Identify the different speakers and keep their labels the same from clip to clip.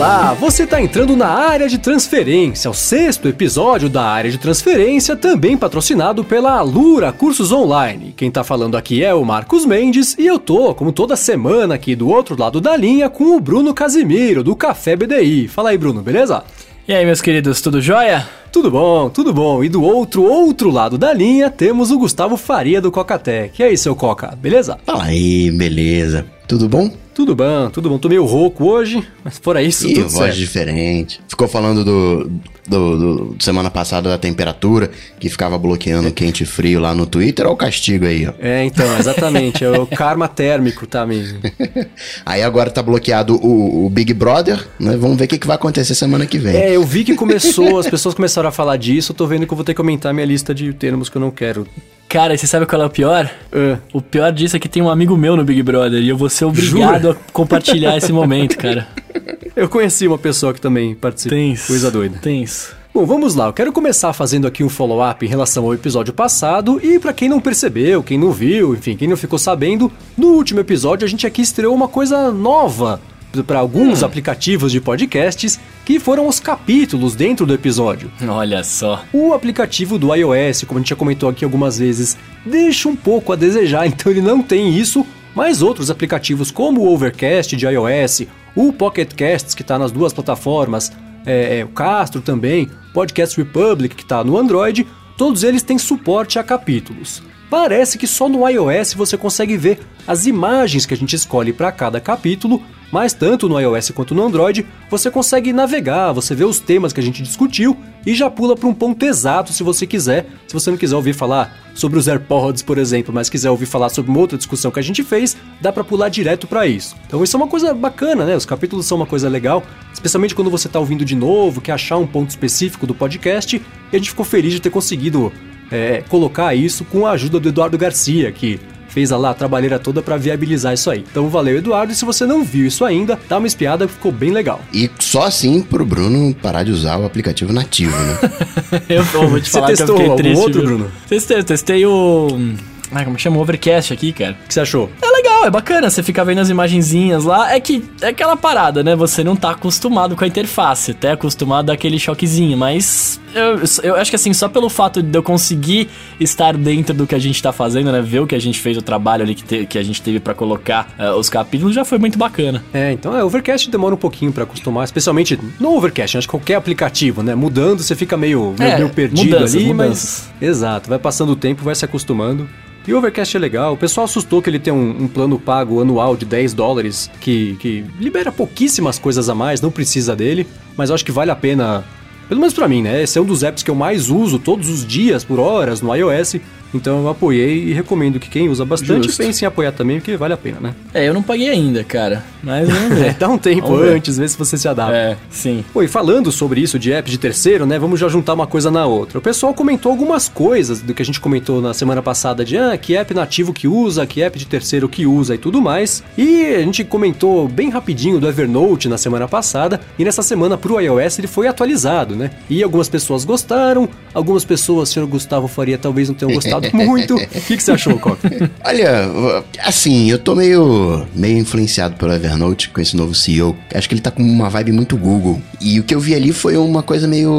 Speaker 1: Olá, você está entrando na área de transferência, o sexto episódio da área de transferência, também patrocinado pela Alura Cursos Online. Quem está falando aqui é o Marcos Mendes e eu tô, como toda semana, aqui do outro lado da linha com o Bruno Casimiro, do Café BDI. Fala aí, Bruno, beleza?
Speaker 2: E aí, meus queridos, tudo jóia?
Speaker 1: Tudo bom, tudo bom. E do outro, outro lado da linha, temos o Gustavo Faria do Cocatec. E aí, seu Coca, beleza?
Speaker 3: Fala aí, beleza. Tudo bom?
Speaker 1: Tudo bom, tudo bom. Tô meio rouco hoje, mas fora isso,
Speaker 3: Ih,
Speaker 1: tudo
Speaker 3: voz
Speaker 1: certo.
Speaker 3: diferente. Ficou falando do, do, do- semana passada da temperatura, que ficava bloqueando quente e frio lá no Twitter. Olha o castigo aí, ó.
Speaker 1: É, então, exatamente. É o karma térmico, tá mesmo.
Speaker 3: Aí agora tá bloqueado o, o Big Brother, né? Vamos ver o que, que vai acontecer semana que vem.
Speaker 1: É, eu vi que começou, as pessoas começaram a falar disso, eu tô vendo que eu vou ter que aumentar minha lista de termos que eu não quero.
Speaker 2: Cara, e você sabe qual é o pior?
Speaker 1: Ah,
Speaker 2: O pior disso é que tem um amigo meu no Big Brother e eu vou ser obrigado a compartilhar esse momento, cara.
Speaker 1: eu conheci uma pessoa que também participa.
Speaker 2: Tens.
Speaker 1: Coisa doida.
Speaker 2: Tens.
Speaker 1: Bom, vamos lá. Eu quero começar fazendo aqui um follow-up em relação ao episódio passado. E pra quem não percebeu, quem não viu, enfim, quem não ficou sabendo, no último episódio a gente aqui estreou uma coisa nova para alguns aplicativos de podcasts, que foram os capítulos dentro do episódio.
Speaker 2: Olha só.
Speaker 1: O aplicativo do iOS, como a gente já comentou aqui algumas vezes, deixa um pouco a desejar, então ele não tem isso, mas outros aplicativos como o Overcast de iOS, o Pocket Casts que está nas duas plataformas, é, é, o Castro também, Podcast Republic que está no Android, todos eles têm suporte a capítulos. Parece que só no iOS você consegue ver as imagens que a gente escolhe para cada capítulo, mas tanto no iOS quanto no Android você consegue navegar, você vê os temas que a gente discutiu e já pula para um ponto exato se você quiser. Se você não quiser ouvir falar sobre os AirPods, por exemplo, mas quiser ouvir falar sobre uma outra discussão que a gente fez, dá para pular direto para isso. Então isso é uma coisa bacana, né? Os capítulos são uma coisa legal, especialmente quando você está ouvindo de novo, quer achar um ponto específico do podcast. E a gente ficou feliz de ter conseguido é, colocar isso com a ajuda do Eduardo Garcia, que fez a lá a trabalheira toda para viabilizar isso aí. Então valeu, Eduardo. E se você não viu isso ainda, dá uma espiada, ficou bem legal.
Speaker 3: E só assim pro Bruno parar de usar o aplicativo nativo, né?
Speaker 2: Eu vou te
Speaker 1: Você
Speaker 2: falar que eu
Speaker 1: testou
Speaker 2: fiquei
Speaker 1: algum
Speaker 2: triste.
Speaker 1: outro,
Speaker 2: viu?
Speaker 1: Bruno?
Speaker 2: Testei, eu testei o... Ai, como que chama? O Overcast aqui, cara.
Speaker 1: O que você achou?
Speaker 2: É legal, é bacana, você fica vendo as imagenzinhas lá. É que é aquela parada, né? Você não tá acostumado com a interface, até acostumado daquele choquezinho, mas eu, eu acho que assim, só pelo fato de eu conseguir estar dentro do que a gente tá fazendo, né? Ver o que a gente fez, o trabalho ali que, te- que a gente teve pra colocar eh, os capítulos, já foi muito bacana.
Speaker 1: É, então é, Overcast demora um pouquinho pra acostumar, especialmente no Overcast, acho que qualquer aplicativo, né? Mudando, você fica meio, meio,
Speaker 2: É,
Speaker 1: meio perdido
Speaker 2: mudanças,
Speaker 1: ali,
Speaker 2: mudanças.
Speaker 1: mas. Exato, vai passando o tempo, vai se acostumando. E o Overcast é legal. O pessoal assustou que ele tem um, um plano pago anual de 10 dólares, que, que libera pouquíssimas coisas a mais, não precisa dele, mas acho que vale a pena. Pelo menos pra mim, né? Esse é um dos apps que eu mais uso todos os dias, por horas, no iOS. Então eu apoiei e recomendo que quem usa bastante
Speaker 2: Justo.
Speaker 1: pense em apoiar também, porque vale a pena, né?
Speaker 2: É, eu não paguei ainda, cara. Mas vamos
Speaker 1: É,
Speaker 2: ver.
Speaker 1: dá um tempo
Speaker 2: Vamos ver.
Speaker 1: antes, vê se você se adapta.
Speaker 2: É, sim.
Speaker 1: Pô, e falando sobre isso de apps de terceiro, né? Vamos já juntar uma coisa na outra. O pessoal comentou algumas coisas do que a gente comentou na semana passada de ah, que app nativo que usa, que app de terceiro que usa e tudo mais. E a gente comentou bem rapidinho do Evernote na semana passada. E nessa semana pro iOS ele foi atualizado, né? E algumas pessoas gostaram, algumas pessoas, senhor Gustavo Faria, talvez não tenham gostado muito. O que, que você achou, Coca?
Speaker 3: Olha, assim, eu tô meio, meio influenciado pelo Evernote com esse novo CEO. Acho que ele tá com uma vibe muito Google. E o que eu vi ali foi uma coisa meio.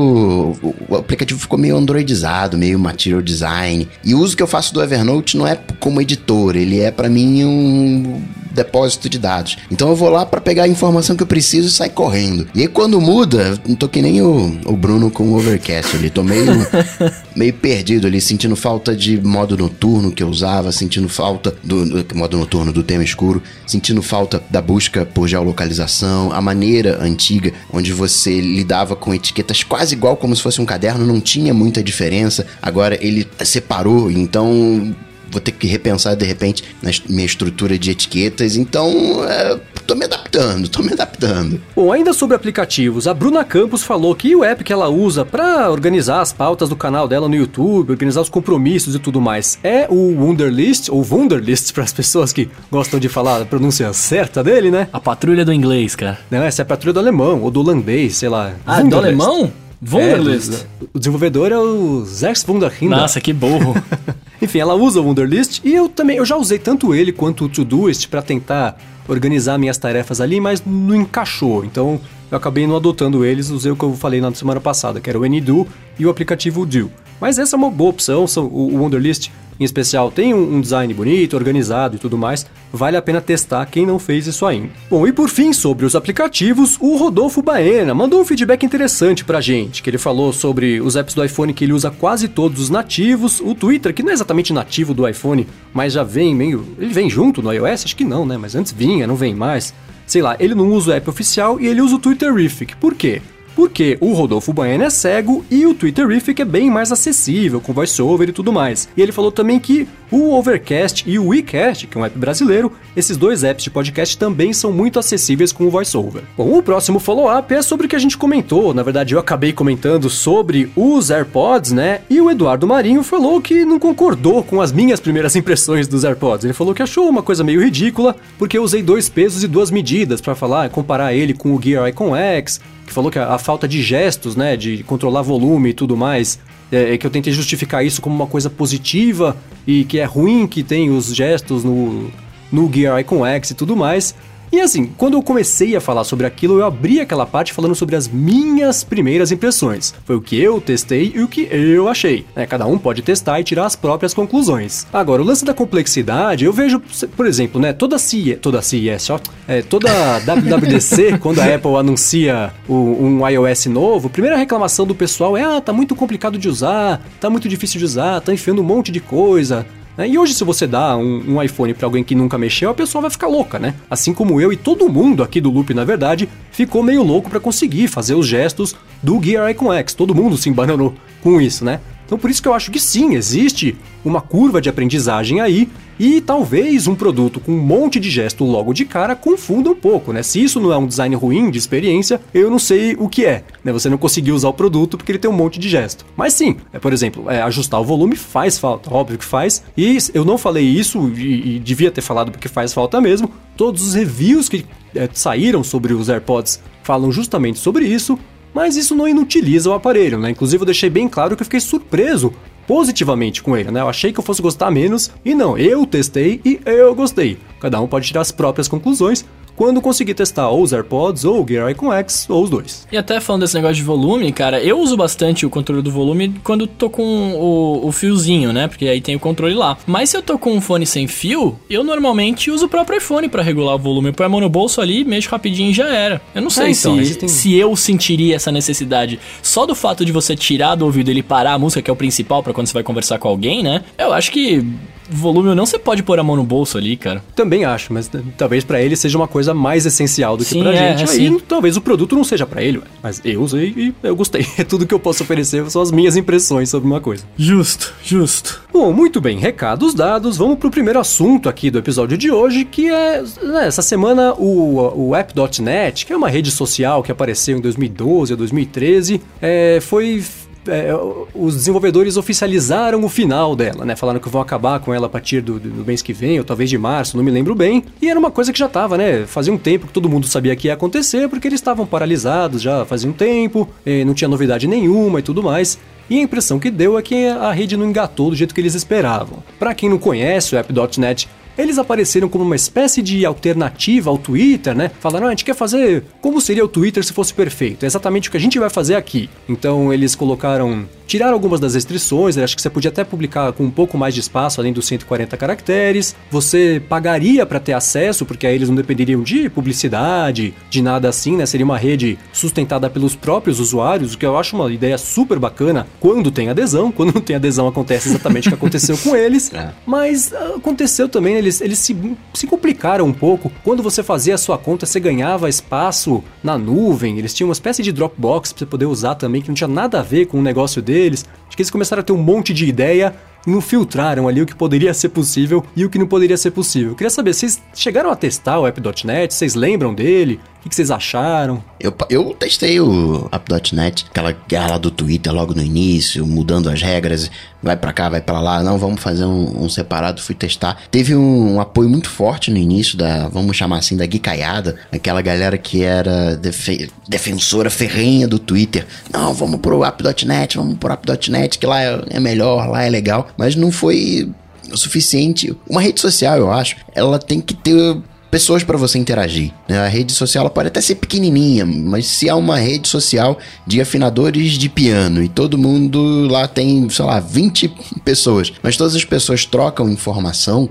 Speaker 3: O o aplicativo ficou meio androidizado, meio material design. E o uso que eu faço do Evernote não é como editor, ele é pra mim um depósito de dados. Então eu vou lá pra pegar a informação que eu preciso e sair correndo. E aí quando muda, não tô que nem o, o Bruno com o Overcast ali, tô meio, meio perdido ali, sentindo falta de modo noturno que eu usava, sentindo falta do, do modo noturno do tema escuro, sentindo falta da busca por geolocalização, a maneira antiga onde você lidava com etiquetas quase igual como se fosse um caderno, não tinha muita diferença. Agora ele separou, então vou ter que repensar de repente na minha estrutura de etiquetas. Então, é, tô me adaptando, tô me adaptando.
Speaker 1: Bom, ainda sobre aplicativos, a Bruna Campos falou que o app que ela usa pra organizar as pautas do canal dela no YouTube, organizar os compromissos e tudo mais, é o Wunderlist, ou Wunderlist para as pessoas que gostam de falar a pronúncia certa dele, né?
Speaker 2: A patrulha do inglês, cara.
Speaker 1: Não, essa é a patrulha do alemão, ou do holandês, sei lá.
Speaker 2: Ah, do alemão?
Speaker 1: É,
Speaker 2: Wunderlist.
Speaker 1: do- o desenvolvedor é o Zex Wunderkind.
Speaker 2: Nossa, que burro.
Speaker 1: Enfim, ela usa o Wunderlist e eu também, eu já usei tanto ele quanto o Todoist para tentar organizar minhas tarefas ali, mas não encaixou. Então, eu acabei não adotando eles, usei o que eu falei na semana passada, que era o AnyDo e o aplicativo Do. Mas essa é uma boa opção, o Wunderlist em especial tem um, design bonito, organizado e tudo mais, vale a pena testar quem não fez isso ainda. Bom, e por fim, sobre os aplicativos, o Rodolfo Baena mandou um feedback interessante pra gente, que ele falou sobre os apps do iPhone que ele usa quase todos os nativos, o Twitter, que não é exatamente nativo do iPhone, mas já vem meio... ele vem junto no iOS? Acho que não, né? Mas antes vinha, não vem mais. Sei lá, ele não usa o app oficial e ele usa o Twitterific. Por quê? Porque o Rodolfo Baiano é cego e o Twitterific é bem mais acessível, com voiceover e tudo mais. E ele falou também que o Overcast e o WeCast, que é um app brasileiro, esses dois apps de podcast também são muito acessíveis com o voiceover. Bom, o próximo follow-up é sobre o que a gente comentou, na verdade eu acabei comentando sobre os AirPods, né? E o Eduardo Marinho falou que não concordou com as minhas primeiras impressões dos AirPods. Ele falou que achou uma coisa meio ridícula, porque eu usei dois pesos e duas medidas para falar, comparar ele com o Gear Icon X, que falou que a, a, falta de gestos, né, de controlar volume e tudo mais, é, é, que eu tentei justificar isso como uma coisa positiva e que é ruim que tem os gestos no, no Gear Icon X e tudo mais. E assim, quando eu comecei a falar sobre aquilo, eu abri aquela parte falando sobre as minhas primeiras impressões. Foi o que eu testei e o que eu achei. É, cada um pode testar e tirar as próprias conclusões. Agora, o lance da complexidade, eu vejo, por exemplo, né, toda CIE, toda CIS, ó, é, toda WWDC, quando a Apple anuncia o, um iOS novo, a primeira reclamação do pessoal é: ah, tá muito complicado de usar, tá muito difícil de usar, tá enfiando um monte de coisa. Né? E hoje, se você dá um, um iPhone para alguém que nunca mexeu, a pessoa vai ficar louca, né? Assim como eu e todo mundo aqui do Loop, na verdade, ficou meio louco para conseguir fazer os gestos do Gear Icon X. Todo mundo se embananou com isso, né? Então por isso que eu acho que sim, existe uma curva de aprendizagem aí e talvez um produto com um monte de gesto logo de cara confunda um pouco, né? Se isso não é um design ruim de experiência, eu não sei o que é, né? Você não conseguiu usar o produto porque ele tem um monte de gesto. Mas sim, é, por exemplo, é, ajustar o volume faz falta, óbvio que faz. E eu não falei isso e, e devia ter falado porque faz falta mesmo. Todos os reviews que é, saíram sobre os AirPods falam justamente sobre isso. Mas isso não inutiliza o aparelho, né? Inclusive eu deixei bem claro que eu fiquei surpreso positivamente com ele, né? Eu achei que eu fosse gostar menos e não, eu testei e eu gostei. Cada um pode tirar as próprias conclusões, quando conseguir testar ou os AirPods, ou o Gear Icon X, ou os dois.
Speaker 2: E até falando desse negócio de volume, cara, eu uso bastante o controle do volume quando tô com o, o fiozinho, né? Porque aí tem o controle lá. Mas se eu tô com um fone sem fio, eu normalmente uso o próprio iPhone para regular o volume. Eu ponho a mão no bolso ali, mexo rapidinho e já era. Eu não sei é, então, se, tem... se eu sentiria essa necessidade. Só do fato de você tirar do ouvido ele parar a música, que é o principal para quando você vai conversar com alguém, né? Eu acho que volume ou não, você pode pôr a mão no bolso ali, cara.
Speaker 1: Também acho, mas talvez para ele seja uma coisa mais essencial do que sim, pra é, gente. Aí talvez o produto não seja para ele, mas eu usei e eu gostei. É tudo que eu posso oferecer, são as minhas impressões sobre uma coisa.
Speaker 2: Justo, justo.
Speaker 1: Bom, muito bem, recados dados, vamos pro primeiro assunto aqui do episódio de hoje, que é, né, essa semana o, o App.net, que é uma rede social que apareceu em 2012 a 2013, é, foi é, os desenvolvedores oficializaram o final dela, né? Falaram que vão acabar com ela a partir do, do, mês que vem, ou talvez de março, não me lembro bem. E era uma coisa que já estava, né? Fazia um tempo que todo mundo sabia que ia acontecer, porque eles estavam paralisados já fazia um tempo, não tinha novidade nenhuma e tudo mais. E a impressão que deu é que a rede não engatou do jeito que eles esperavam. Para quem não conhece, o App.net eles apareceram como uma espécie de alternativa ao Twitter, né? Falaram, ah, a gente quer fazer como seria o Twitter se fosse perfeito. É exatamente o que a gente vai fazer aqui. Então eles colocaram tiraram algumas das restrições, acho que você podia até publicar com um pouco mais de espaço, além dos 140 caracteres. Você pagaria para ter acesso, porque aí eles não dependeriam de publicidade, de nada assim, né? Seria uma rede sustentada pelos próprios usuários, o que eu acho uma ideia super bacana quando tem adesão. Quando não tem adesão, acontece exatamente o que aconteceu com eles. É. Mas ah, aconteceu também, eles, eles se, se complicaram um pouco. Quando você fazia a sua conta, você ganhava espaço na nuvem. Eles tinham uma espécie de Dropbox para você poder usar também, que não tinha nada a ver com o negócio deles. Acho que eles começaram a ter um monte de ideia e não filtraram ali o que poderia ser possível e o que não poderia ser possível. Eu queria saber, vocês chegaram a testar o app.net? Vocês lembram dele? O que vocês acharam?
Speaker 3: Eu, eu testei o app.net, aquela guerra do Twitter logo no início, mudando as regras, vai para cá, vai para lá, não, vamos fazer um, um, separado, fui testar. Teve um, um, apoio muito forte no início da, vamos chamar assim, da guicaiada, aquela galera que era defe, defensora ferrenha do Twitter. Não, vamos pro app.net, vamos pro app.net, que lá é, é melhor, lá é legal, mas não foi o suficiente. Uma rede social, eu acho, ela tem que ter pessoas para você interagir. Né? A rede social pode até ser pequenininha, mas se há uma rede social de afinadores de piano e todo mundo lá tem, sei lá, 20 pessoas, mas todas as pessoas trocam informação,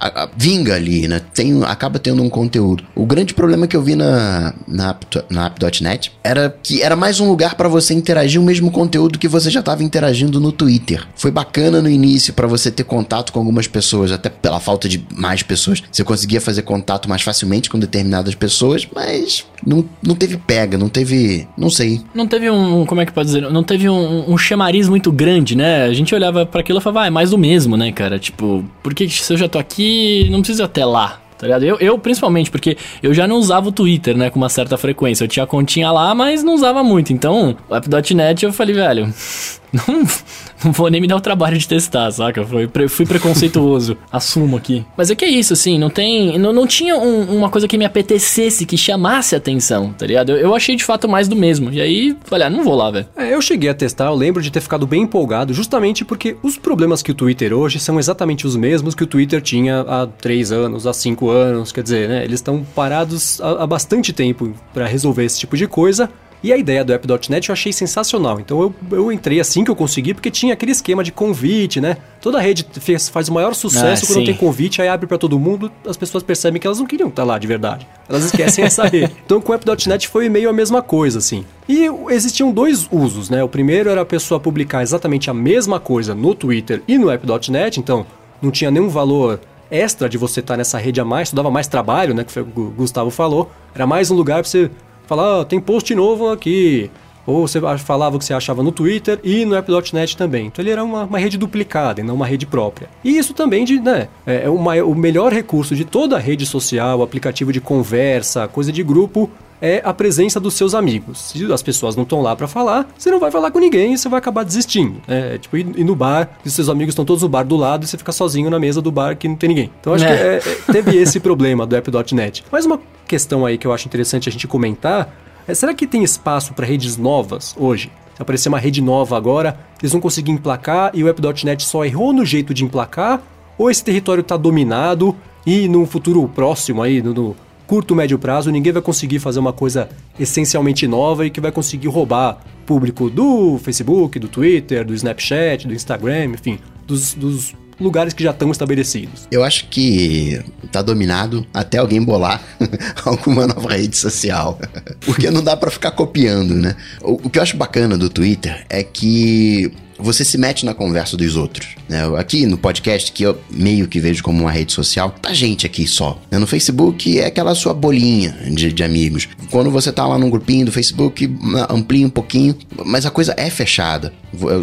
Speaker 3: a, a, vinga ali, né? Tem, acaba tendo um conteúdo. O grande problema que eu vi na, na, na app.net era que era mais um lugar para você interagir o mesmo conteúdo que você já estava interagindo no Twitter. Foi bacana no início para você ter contato com algumas pessoas, até pela falta de mais pessoas. Você conseguia fazer contato mais facilmente com determinadas pessoas, mas não, não teve pega, não teve. Não sei.
Speaker 2: Não teve um. Como é que pode dizer? Não teve um, um chamariz muito grande, né? A gente olhava para aquilo e falava, ah, é mais do mesmo, né, cara? Tipo, por que se eu já tô aqui não precisa até lá, tá ligado? Eu, eu, principalmente, porque eu já não usava o Twitter, né, com uma certa frequência. Eu tinha a continha lá, mas não usava muito. Então, o app.net eu falei, velho, não, não vou nem me dar o trabalho de testar, saca? Fui, fui preconceituoso, assumo aqui. Mas é que é isso, assim, não tem. Não, não tinha um, uma coisa que me apetecesse, que chamasse atenção, tá ligado? Eu, eu, achei de fato mais do mesmo. E aí, falei, ah, não vou lá, velho.
Speaker 1: É, eu cheguei a testar, eu lembro de ter ficado bem empolgado, justamente porque os problemas que o Twitter hoje são exatamente os mesmos que o Twitter tinha há 3 anos, há 5 anos, quer dizer, né? Eles estão parados há, há bastante tempo para resolver esse tipo de coisa. E a ideia do app.net eu achei sensacional. Então eu, eu entrei assim que eu consegui, porque tinha aquele esquema de convite, né? Toda rede fez, faz o maior sucesso ah, quando sim. tem convite, aí abre para todo mundo, as pessoas percebem que elas não queriam estar lá de verdade. Elas esquecem essa rede. Então com o app.net foi meio a mesma coisa, assim. E existiam dois usos, né? O primeiro era a pessoa publicar exatamente a mesma coisa no Twitter e no app.net, então não tinha nenhum valor extra de você estar nessa rede a mais, tu dava mais trabalho, né? Que o Gustavo falou. Era mais um lugar para você falar, oh, tem post novo aqui. Ou você falava o que você achava no Twitter e no app.net também. Então ele era uma, uma, rede duplicada e não uma rede própria. E isso também de, né, é, é uma, o melhor recurso de toda a rede social, aplicativo de conversa, coisa de grupo, é a presença dos seus amigos. Se as pessoas não estão lá para falar, você não vai falar com ninguém e você vai acabar desistindo. É tipo ir, ir no bar e seus amigos estão todos no bar do lado e você fica sozinho na mesa do bar que não tem ninguém. Então acho é. que é, é, teve esse problema do app.net. Mas uma questão aí que eu acho interessante a gente comentar é: será que tem espaço para redes novas hoje? Se aparecer uma rede nova agora, eles vão conseguir emplacar e o App.net só errou no jeito de emplacar? Ou esse território está dominado e no futuro próximo aí, no, no curto, médio prazo, ninguém vai conseguir fazer uma coisa essencialmente nova e que vai conseguir roubar público do Facebook, do Twitter, do Snapchat, do Instagram, enfim, dos, dos lugares que já estão estabelecidos.
Speaker 3: Eu acho que tá dominado até alguém bolar alguma nova rede social. Porque não dá para ficar copiando, né? O, o que eu acho bacana do Twitter é que você se mete na conversa dos outros. Né? Aqui no podcast, que eu meio que vejo como uma rede social, tá gente aqui só. Né? No Facebook é aquela sua bolinha de, de, amigos. Quando você tá lá num grupinho do Facebook, amplia um pouquinho, mas a coisa é fechada.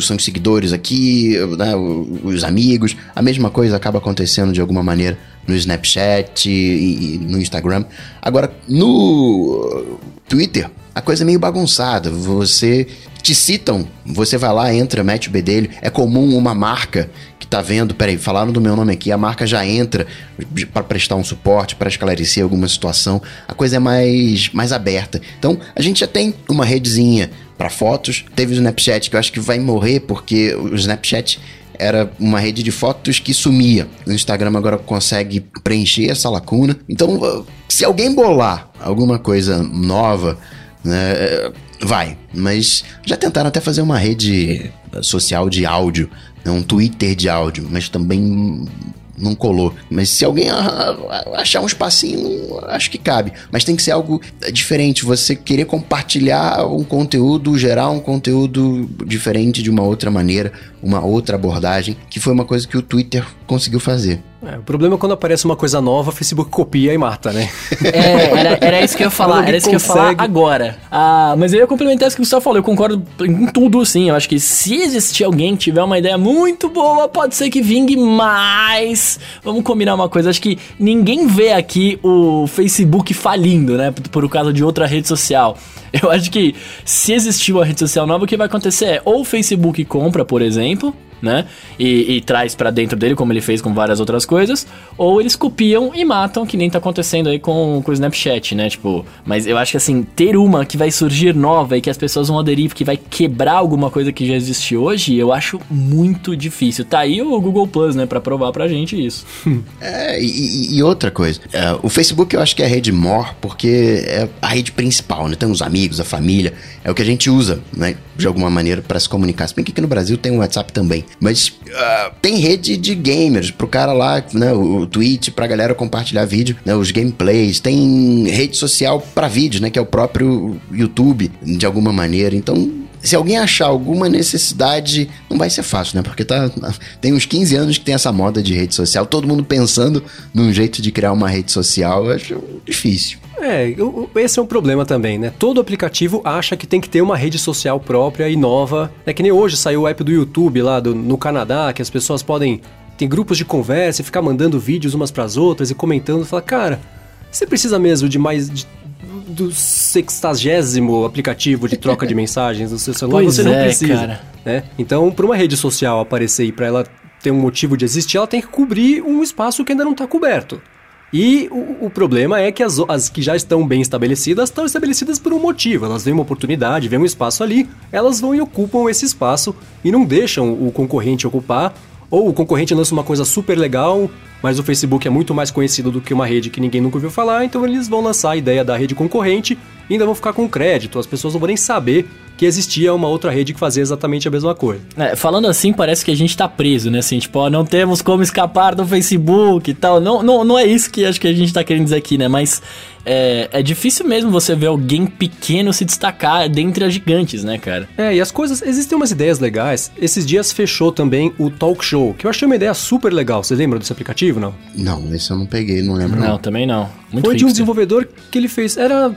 Speaker 3: São os seguidores aqui, né? os amigos. A mesma coisa acaba acontecendo de alguma maneira no Snapchat e, e no Instagram. Agora, no Twitter, a coisa é meio bagunçada. Você te citam, você vai lá, entra, mete o bedelho. É comum uma marca que tá vendo, peraí, falaram do meu nome aqui, a marca já entra para prestar um suporte, para esclarecer alguma situação. A coisa é mais, mais aberta. Então, a gente já tem uma redezinha para fotos. Teve o Snapchat que eu acho que vai morrer porque o Snapchat era uma rede de fotos que sumia. O Instagram agora consegue preencher essa lacuna. Então, se alguém bolar alguma coisa nova, né, Vai, mas já tentaram até fazer uma rede social de áudio, né, um Twitter de áudio, mas também não colou. Mas se alguém achar um espacinho, acho que cabe. Mas tem que ser algo diferente. Você querer compartilhar um conteúdo, gerar um conteúdo diferente de uma outra maneira, uma outra abordagem, que foi uma coisa que o Twitter conseguiu fazer.
Speaker 1: É, o problema é quando aparece uma coisa nova, o Facebook copia e mata, né?
Speaker 2: É, era, era isso que eu ia falar, era isso que eu ia falar agora. Ah, mas eu ia complementar isso que o Gustavo falou, eu concordo em tudo, sim. Eu acho que se existir alguém que tiver uma ideia muito boa, pode ser que vingue mais. Vamos combinar uma coisa, acho que ninguém vê aqui o Facebook falindo, né? Por, por causa de outra rede social. Eu acho que se existir uma rede social nova, o que vai acontecer é ou o Facebook compra, por exemplo, né? E, e traz pra dentro dele, como ele fez com várias outras coisas, ou eles copiam e matam, que nem tá acontecendo aí com, com o Snapchat, né? Tipo, mas eu acho que assim, ter uma que vai surgir nova e que as pessoas vão aderir, que vai quebrar alguma coisa que já existe hoje, eu acho muito difícil. Tá aí o Google Plus, né, pra provar pra gente isso.
Speaker 3: É, e, e- outra coisa, é, o Facebook eu acho que é a rede maior porque é a rede principal, né? Tem os amigos, a família, é o que a gente usa, né? De alguma maneira para se comunicar. Se bem que aqui no Brasil tem o WhatsApp também. Mas ah, tem rede de gamers, pro cara lá, né? O, o Twitch, pra galera compartilhar vídeo, né? Os gameplays. Tem rede social pra vídeo, né? Que é o próprio YouTube, de alguma maneira. Então, se alguém achar alguma necessidade, não vai ser fácil, né? Porque tá, tem uns 15 anos que tem essa moda de rede social, todo mundo pensando num jeito de criar uma rede social, eu acho difícil.
Speaker 1: É, esse é um problema também, né? Todo aplicativo acha que tem que ter uma rede social própria e nova. É que nem hoje saiu o app do YouTube lá do- no Canadá, que as pessoas podem. Tem grupos de conversa e ficar mandando vídeos umas pras outras e comentando. Fala, cara, você precisa mesmo de mais. De, do sextagésimo aplicativo de troca de mensagens no seu celular?
Speaker 2: Pois
Speaker 1: você não
Speaker 2: é,
Speaker 1: precisa.
Speaker 2: cara.
Speaker 1: Né? Então, para uma rede social aparecer e para ela ter um motivo de existir, ela tem que cobrir um espaço que ainda não está coberto. E o, o problema é que as, as que já estão bem estabelecidas estão estabelecidas por um motivo. Elas veem uma oportunidade, veem um espaço ali, elas vão e ocupam esse espaço e não deixam o concorrente ocupar. Ou o concorrente lança uma coisa super legal, mas o Facebook é muito mais conhecido do que uma rede que ninguém nunca ouviu falar, então eles vão lançar a ideia da rede concorrente e ainda vão ficar com crédito. As pessoas não vão nem saber que existia uma outra rede que fazia exatamente a mesma coisa.
Speaker 2: É, falando assim, parece que a gente tá preso, né? Assim, tipo, ó, não temos como escapar do Facebook e tal. Não, não, não é isso que acho que a gente tá querendo dizer aqui, né? Mas é, é difícil mesmo você ver alguém pequeno se destacar dentre as gigantes, né, cara?
Speaker 1: É, e as coisas. Existem umas ideias legais. Esses dias fechou também o Talk Show, que eu achei uma ideia super legal. Você lembra desse aplicativo, não?
Speaker 3: Não, esse eu não peguei, não lembro.
Speaker 2: Não, também não. Muito
Speaker 1: Foi de um
Speaker 2: hipster.
Speaker 1: desenvolvedor que ele fez. Era.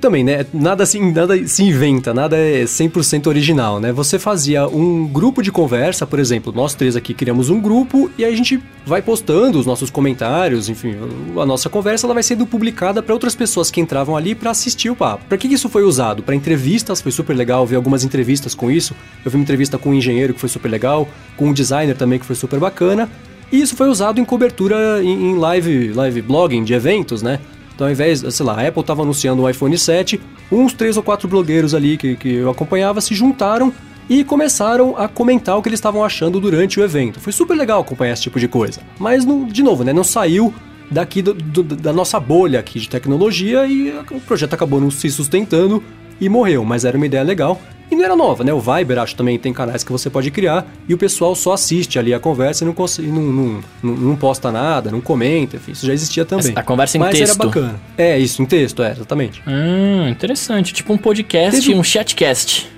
Speaker 1: Também, né? Nada assim, nada se inventa, nada é 100% original, né? Você fazia um grupo de conversa, por exemplo, nós três aqui criamos um grupo e aí a gente vai postando os nossos comentários, enfim, a nossa conversa ela vai sendo publicada para outras pessoas que entravam ali para assistir o papo. Para que que isso foi usado? Para entrevistas, foi super legal ver algumas entrevistas com isso. Eu vi uma entrevista com um engenheiro que foi super legal, com um designer também que foi super bacana. E isso foi usado em cobertura em, live, live blogging de eventos, né? Então, ao invés, sei lá, a Apple estava anunciando o iPhone 7, uns três ou quatro blogueiros ali que, que eu acompanhava se juntaram e começaram a comentar o que eles estavam achando durante o evento. Foi super legal acompanhar esse tipo de coisa. Mas, não, de novo, né, não saiu daqui do- do- da nossa bolha aqui de tecnologia e o projeto acabou não se sustentando e morreu. Mas era uma ideia legal. E não era nova, né? O Viber, acho também tem canais que você pode criar e o pessoal só assiste ali a conversa e não, e não, não, não, não posta nada, não comenta, enfim, isso já existia também.
Speaker 2: A conversa em
Speaker 1: Mas
Speaker 2: texto.
Speaker 1: era bacana. É, isso, em texto, é, exatamente.
Speaker 2: Hum, interessante. Tipo um podcast
Speaker 1: Teve-
Speaker 2: um chatcast.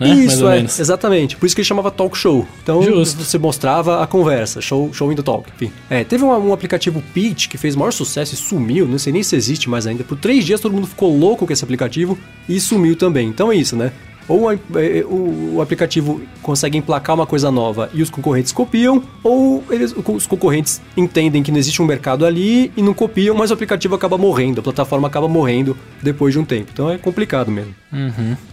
Speaker 2: Né?
Speaker 1: Isso, é,
Speaker 2: menos.
Speaker 1: exatamente. Por isso que ele chamava talk show. Então,
Speaker 2: Justo.
Speaker 1: você mostrava a conversa, show, show in the talk, enfim. É, teve um, um aplicativo Pitch que fez maior sucesso e sumiu, não sei nem se existe mais ainda. Por três dias todo mundo ficou louco com esse aplicativo e sumiu também. Então é isso, né? Ou a- é, o, o aplicativo consegue emplacar uma coisa nova e os concorrentes copiam, ou eles- os concorrentes entendem que não existe um mercado ali e não copiam, mas o aplicativo acaba morrendo, a plataforma acaba morrendo depois de um tempo. Então é complicado mesmo.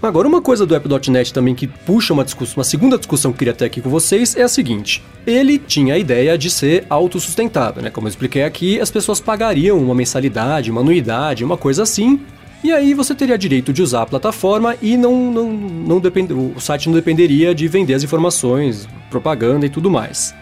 Speaker 1: Agora, uma coisa do app.net também que puxa uma discussão, uma segunda discussão que eu queria ter aqui com vocês é a seguinte: ele tinha a ideia de ser autossustentável, né? Como eu expliquei aqui, as pessoas pagariam uma mensalidade, uma anuidade, uma coisa assim. E aí você teria direito de usar a plataforma e não, não, não depend... o site não dependeria de vender as informações, propaganda e tudo mais.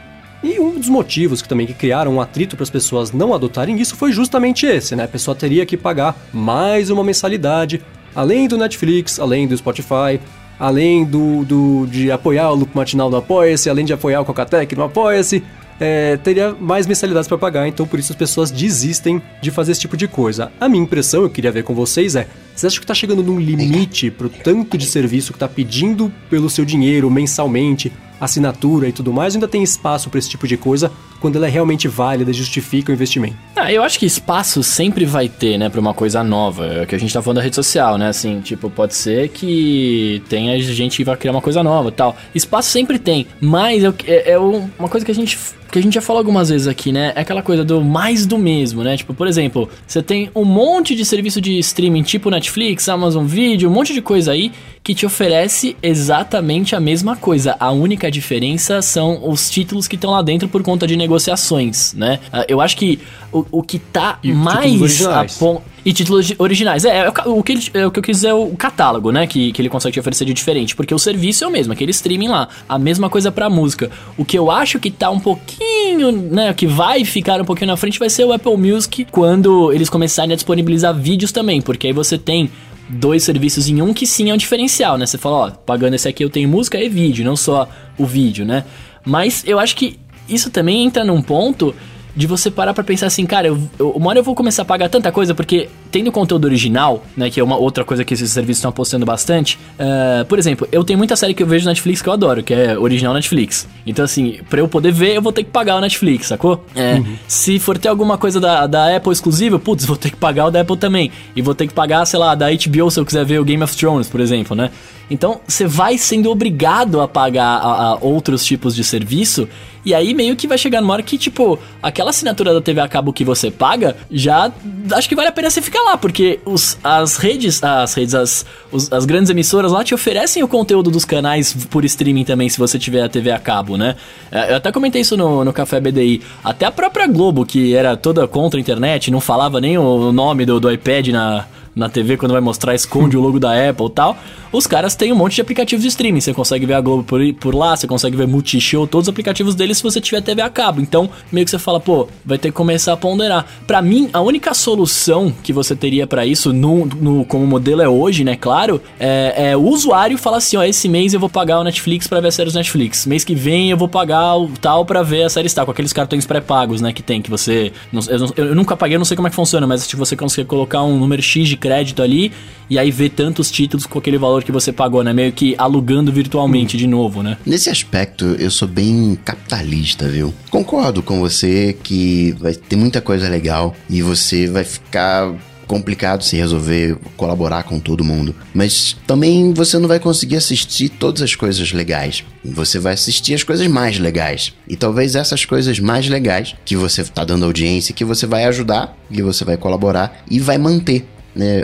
Speaker 1: E um dos motivos que também que criaram um atrito para as pessoas não adotarem isso foi justamente esse, né? A pessoa teria que pagar mais uma mensalidade, além do Netflix, além do Spotify, além do, do de apoiar o Loop Matinal no Apoia-se, além de apoiar o Cocatec no Apoia-se, é, teria mais mensalidades para pagar, então por isso as pessoas desistem de fazer esse tipo de coisa. A minha impressão, eu queria ver com vocês, é Você acha que tá chegando num limite pro tanto de serviço que tá pedindo pelo seu dinheiro mensalmente, assinatura e tudo mais, ou ainda tem espaço para esse tipo de coisa quando ela é realmente válida, justifica o investimento?
Speaker 2: Ah, eu acho que espaço sempre vai ter, né, pra uma coisa nova. É o que a gente tá falando da rede social, né? Assim, tipo, pode ser que tenha gente que vai criar uma coisa nova tal. Espaço sempre tem, mas é, é, é uma coisa que a gente que a gente já falou algumas vezes aqui, né? É aquela coisa do mais do mesmo, né? Tipo, por exemplo, você tem um monte de serviço de streaming tipo Netflix, Amazon Video, um monte de coisa aí que te oferece exatamente a mesma coisa. A única diferença são os títulos que estão lá dentro por conta de negociações, né? Ah, eu acho que o, o que tá
Speaker 1: E
Speaker 2: mais a
Speaker 1: originais.
Speaker 2: pon- e títulos originais. É, é o que, ele, é o que eu quis dizer, é o catálogo, né? Que, que ele consegue te oferecer de diferente. Porque o serviço é o mesmo, aquele streaming lá. A mesma coisa pra música. O que eu acho que tá um pouquinho, né? Que vai ficar um pouquinho na frente vai ser o Apple Music quando eles começarem a disponibilizar vídeos também. Porque aí você tem dois serviços em um que sim é um diferencial, né? Você fala, ó, pagando esse aqui eu tenho música e vídeo, não só o vídeo, né? Mas eu acho que isso também entra num ponto de você parar pra pensar assim, cara, eu, eu, uma hora eu vou começar a pagar tanta coisa, porque tendo conteúdo original, né, que é uma outra coisa que esses serviços estão apostando bastante, eh, por exemplo, eu tenho muita série que eu vejo na Netflix que eu adoro, que é original Netflix. Então, assim, pra eu poder ver, eu vou ter que pagar o Netflix, sacou? É, Se for ter alguma coisa da, da Apple exclusiva, putz, vou ter que pagar o da Apple também. E vou ter que pagar, sei lá, da HBO se eu quiser ver o Game of Thrones, por exemplo, né? Então, você vai sendo obrigado a pagar a, a outros tipos de serviço, e aí meio que vai chegar numa hora que, tipo, aquela assinatura da TV a cabo que você paga, já acho que vale a pena você ficar lá, porque os, as redes, as redes, as, os- as grandes emissoras lá te oferecem o conteúdo dos canais por streaming também, se você tiver a TV a cabo, né? É, Eu até comentei isso no, no Café BDI. Até a própria Globo, que era toda contra a internet, não falava nem o nome do, do iPad na, na TV quando vai mostrar, esconde o logo da Apple e tal. Os caras têm um monte de aplicativos de streaming. Você consegue ver a Globo por, por lá, você consegue ver Multishow, todos os aplicativos deles se você tiver TV a cabo. Então, meio que você fala, pô, vai ter que começar a ponderar. Pra mim, a única solução que você teria pra isso, no, no- como o modelo é hoje, né, claro, é, é o usuário falar assim, ó, esse mês eu vou pagar o Netflix pra ver as séries do Netflix. Mês que vem eu vou pagar o tal pra ver a série tal, com aqueles cartões pré-pagos, né, que tem, que você... eu, não- eu nunca paguei, eu não sei como é que funciona, mas tipo, você consegue colocar um número X de crédito ali e aí ver tantos títulos com aquele valor que você pagou, né, meio que alugando virtualmente de novo, né.
Speaker 3: Nesse aspecto, eu sou bem capitalista, viu? Concordo com você que vai ter muita coisa legal e você vai ficar complicado se resolver colaborar com todo mundo. Mas também você não vai conseguir assistir todas as coisas legais. Você vai assistir as coisas mais legais. E talvez essas coisas mais legais que você tá dando audiência, que você vai ajudar, que você vai colaborar e vai manter né,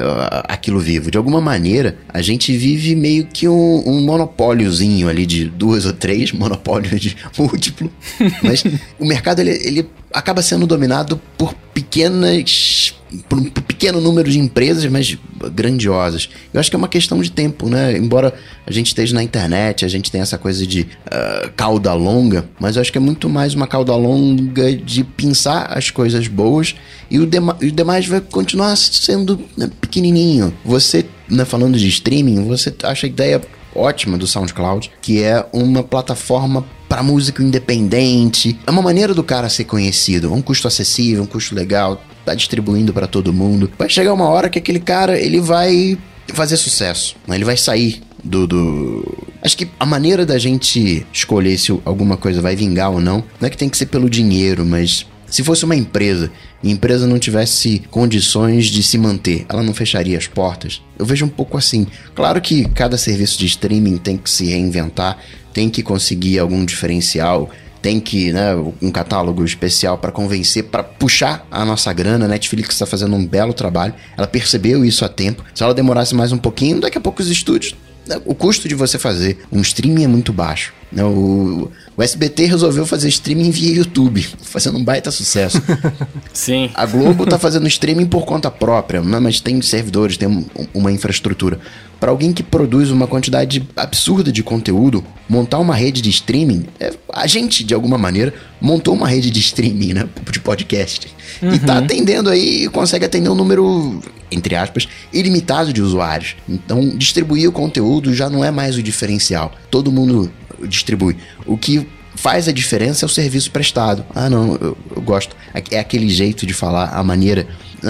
Speaker 3: aquilo vivo. De alguma maneira, a gente vive meio que um, um monopóliozinho ali de duas ou três, monopólio de múltiplo. Mas o mercado ele, ele acaba sendo dominado por pequenas. por um pequeno número de empresas, mas grandiosas. Eu acho que é uma questão de tempo, né? Embora a gente esteja na internet, a gente tem essa coisa de ah, cauda longa, mas eu acho que é muito mais uma cauda longa de pensar as coisas boas e o, dema o demais vai continuar sendo né, pequenininho. Você, né, falando de streaming, você acha a ideia ótima do SoundCloud, que é uma plataforma para músico independente. É uma maneira do cara ser conhecido, um custo acessível, um custo legal, tá distribuindo para todo mundo. Vai chegar uma hora que aquele cara, ele vai fazer sucesso, né? ele vai sair do, do... Acho que a maneira da gente escolher se alguma coisa vai vingar ou não, não é que tem que ser pelo dinheiro, mas se fosse uma empresa e a empresa não tivesse condições de se manter, ela não fecharia as portas. Eu vejo um pouco assim. Claro que cada serviço de streaming tem que se reinventar, tem que conseguir algum diferencial, tem que, né, um catálogo especial para convencer, para puxar a nossa grana. A Netflix está fazendo um belo trabalho. Ela percebeu isso a tempo. Se ela demorasse mais um pouquinho, daqui a pouco os estúdios né, o custo de você fazer um streaming é muito baixo. né? O, o SBT resolveu fazer streaming via YouTube, fazendo um baita sucesso.
Speaker 2: Sim.
Speaker 3: A Globo tá fazendo streaming por conta própria, né? mas tem servidores, tem um- uma infraestrutura. Para alguém que produz uma quantidade absurda de conteúdo, montar uma rede de streaming, é- a gente, de alguma maneira, montou uma rede de streaming, né? De podcast. E tá atendendo aí, consegue atender um número, entre aspas, ilimitado de usuários. Então, distribuir o conteúdo já não é mais o diferencial. Todo mundo distribui. O que faz a diferença é o serviço prestado. Ah, não, eu, eu gosto. É aquele jeito de falar, a maneira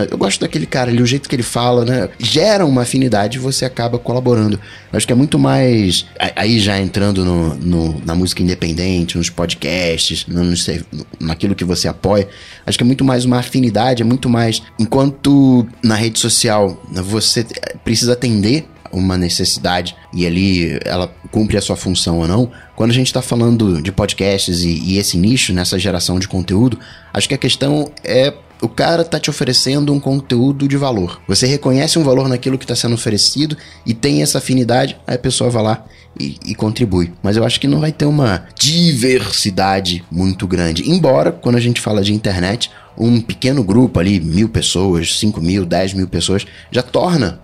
Speaker 3: eu gosto daquele cara ali, o jeito que ele fala, né? Gera uma afinidade e você acaba colaborando. Eu acho que é muito mais. Aí já entrando no, no na música independente, nos podcasts, no, no, naquilo que você apoia. Acho que é muito mais uma afinidade, é muito mais. Enquanto na rede social você precisa atender uma necessidade e ali ela cumpre a sua função ou não. Quando a gente está falando de podcasts e, e, esse nicho, nessa geração de conteúdo, acho que a questão é o cara tá te oferecendo um conteúdo de valor. Você reconhece um valor naquilo que está sendo oferecido e tem essa afinidade, aí a pessoa vai lá e, e, contribui. Mas eu acho que não vai ter uma diversidade muito grande. Embora, quando a gente fala de internet, um pequeno grupo ali, mil pessoas, cinco mil, dez mil pessoas, já torna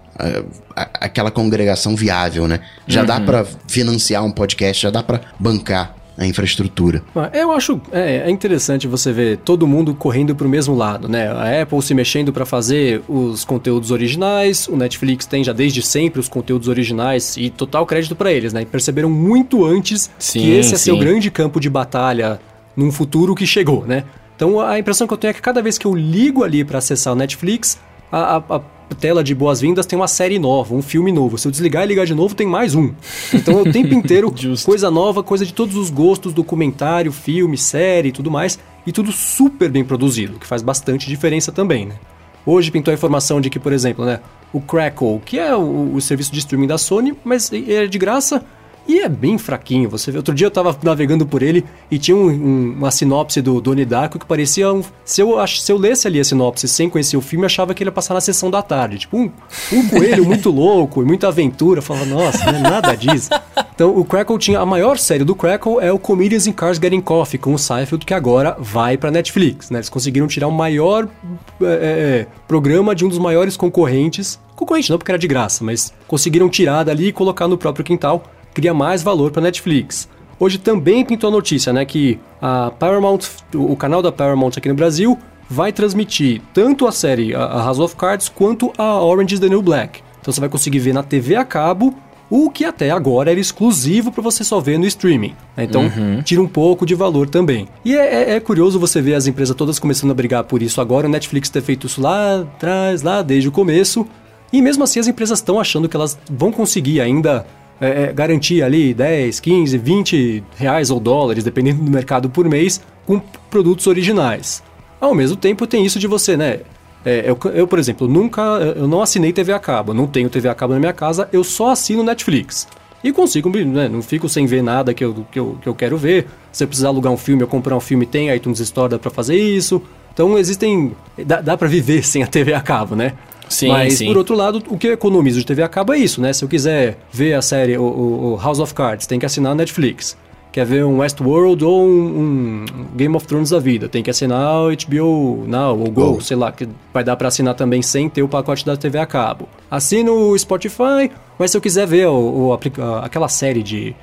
Speaker 3: aquela congregação viável, né? Já uhum. dá para financiar um podcast, já dá para bancar a infraestrutura.
Speaker 1: Ah, eu acho é, é, interessante você ver todo mundo correndo para o mesmo lado, né? A Apple se mexendo para fazer os conteúdos originais, o Netflix tem já desde sempre os conteúdos originais e total crédito para eles, né? E perceberam muito antes sim, que esse ia ser o grande campo de batalha num futuro que chegou, né? Então a impressão que eu tenho é que cada vez que eu ligo ali para acessar o Netflix, a, a, a tela de boas-vindas tem uma série nova, um filme novo. Se eu desligar e ligar de novo, tem mais um. Então é o tempo inteiro coisa nova, coisa de todos os gostos, documentário, filme, série e tudo mais. E tudo super bem produzido, que faz bastante diferença também, né? Hoje pintou a informação de que, por exemplo, né, o Crackle, que é o, o serviço de streaming da Sony, mas é de graça, e é bem fraquinho, você vê. Outro dia eu tava navegando por ele e tinha um, um, uma sinopse do Doni Darko que parecia um. Se eu, se eu lesse ali a sinopse sem conhecer o filme, eu achava que ele ia passar na sessão da tarde. Tipo, um, um coelho muito louco e muita aventura. Eu falava, nossa, não é nada disso. Então o Crackle tinha. A maior série do Crackle é o Comedians in Cars Getting Coffee, com o Seinfeld, que agora vai pra Netflix. Né? Eles conseguiram tirar o maior é, é, é, programa de um dos maiores concorrentes. Concorrente não, porque era de graça, mas conseguiram tirar dali e colocar no próprio quintal cria mais valor para Netflix. Hoje também pintou a notícia, né, que a Paramount, o canal da Paramount aqui no Brasil, vai transmitir tanto a série a House of Cards quanto a Orange is the New Black. Então você vai conseguir ver na TV a cabo o que até agora era exclusivo para você só ver no streaming. Né? Então uhum. tira um pouco de valor também. E é, é, é, curioso você ver as empresas todas começando a brigar por isso agora. O Netflix ter feito isso lá atrás, lá desde o começo. E mesmo assim as empresas estão achando que elas vão conseguir ainda é, é, garantir ali 10, 15, 20 reais ou dólares, dependendo do mercado por mês, com produtos originais. Ao mesmo tempo tem isso de você, né? É, eu, eu, por exemplo, nunca, eu não assinei TV a cabo, não tenho TV a cabo na minha casa, eu só assino Netflix. E consigo, né, não fico sem ver nada que eu, que, eu, que eu quero ver. Se eu precisar alugar um filme ou comprar um filme, tem iTunes Store dá pra fazer isso. Então existem. Dá, dá pra viver sem a TV a cabo, né?
Speaker 2: Sim,
Speaker 1: Mas,
Speaker 2: sim.
Speaker 1: por outro lado, o que eu economizo de TV a cabo é isso, né? Se eu quiser ver a série o, o House of Cards, tem que assinar a Netflix. Quer ver um Westworld ou um, um, Game of Thrones da vida, tem que assinar o HBO Now ou Go, oh. sei lá, que vai dar para assinar também sem ter o pacote da TV a cabo. Assino o Spotify, mas se eu quiser ver o, o aquela série de